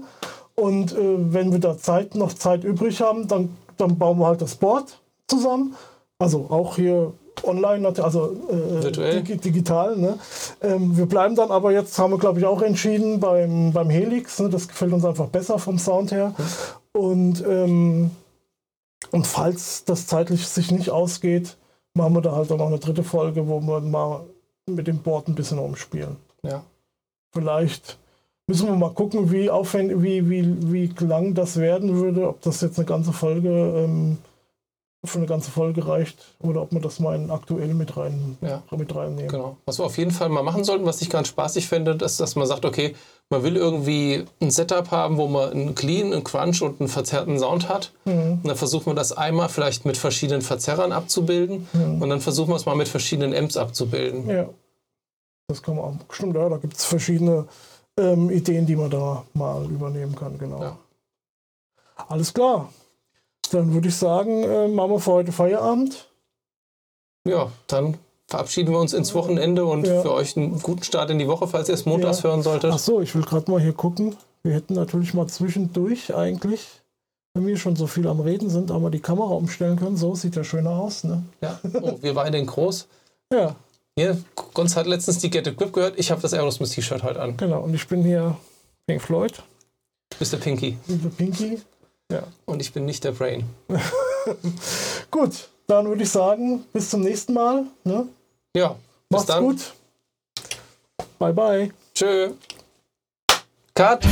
Und äh, wenn wir da Zeit, noch Zeit übrig haben, dann, dann bauen wir halt das Board zusammen. Also auch hier online, also äh, digi- digital. Ne? Ähm, wir bleiben dann aber jetzt, haben wir glaube ich auch entschieden, beim, beim Helix. Ne? Das gefällt uns einfach besser vom Sound her. Und ähm, und falls das zeitlich sich nicht ausgeht, machen wir da halt dann noch eine dritte Folge, wo wir mal mit dem Board ein bisschen umspielen. ja. Vielleicht müssen wir mal gucken, wie aufwendig, wie, wie, wie lang das werden würde, ob das jetzt eine ganze Folge ähm, für eine ganze Folge reicht oder ob wir das mal in aktuell mit rein Ja. mit reinnehmen. Genau. Was wir auf jeden Fall mal machen sollten, was ich ganz spaßig fände, ist, dass man sagt, okay, man will irgendwie ein Setup haben, wo man einen Clean, einen Crunch und einen verzerrten Sound hat. Und dann versucht man das einmal vielleicht mit verschiedenen Verzerrern abzubilden und dann versuchen wir es mal mit verschiedenen Amps abzubilden. Ja. Das kann man auch. Stimmt, ja, da gibt es verschiedene ähm, Ideen, die man da mal übernehmen kann, genau. Ja. Alles klar. Dann würde ich sagen, äh, machen wir für heute Feierabend. Ja, dann verabschieden wir uns ins Wochenende und Ja. für euch einen guten Start in die Woche, falls ihr es montags Ja. hören solltet. Ach so, ich will gerade mal hier gucken. Wir hätten natürlich mal zwischendurch eigentlich, wenn wir schon so viel am Reden sind, auch mal die Kamera umstellen können. So sieht ja schöner aus, ne? Ja. Oh, wir waren den groß. Ja, Hier, Gonz hat letztens die Get Equip gehört. Ich habe das Aerosmith T-Shirt heute an. genau. Und ich bin hier Pink Floyd, Bist der Pinky. liebe Pinky. Ja. Und ich bin nicht der Brain. Gut, dann würde ich sagen, bis zum nächsten Mal. Ne? Ja, bis Macht's dann. gut. Bye, bye. Tschö. Cut.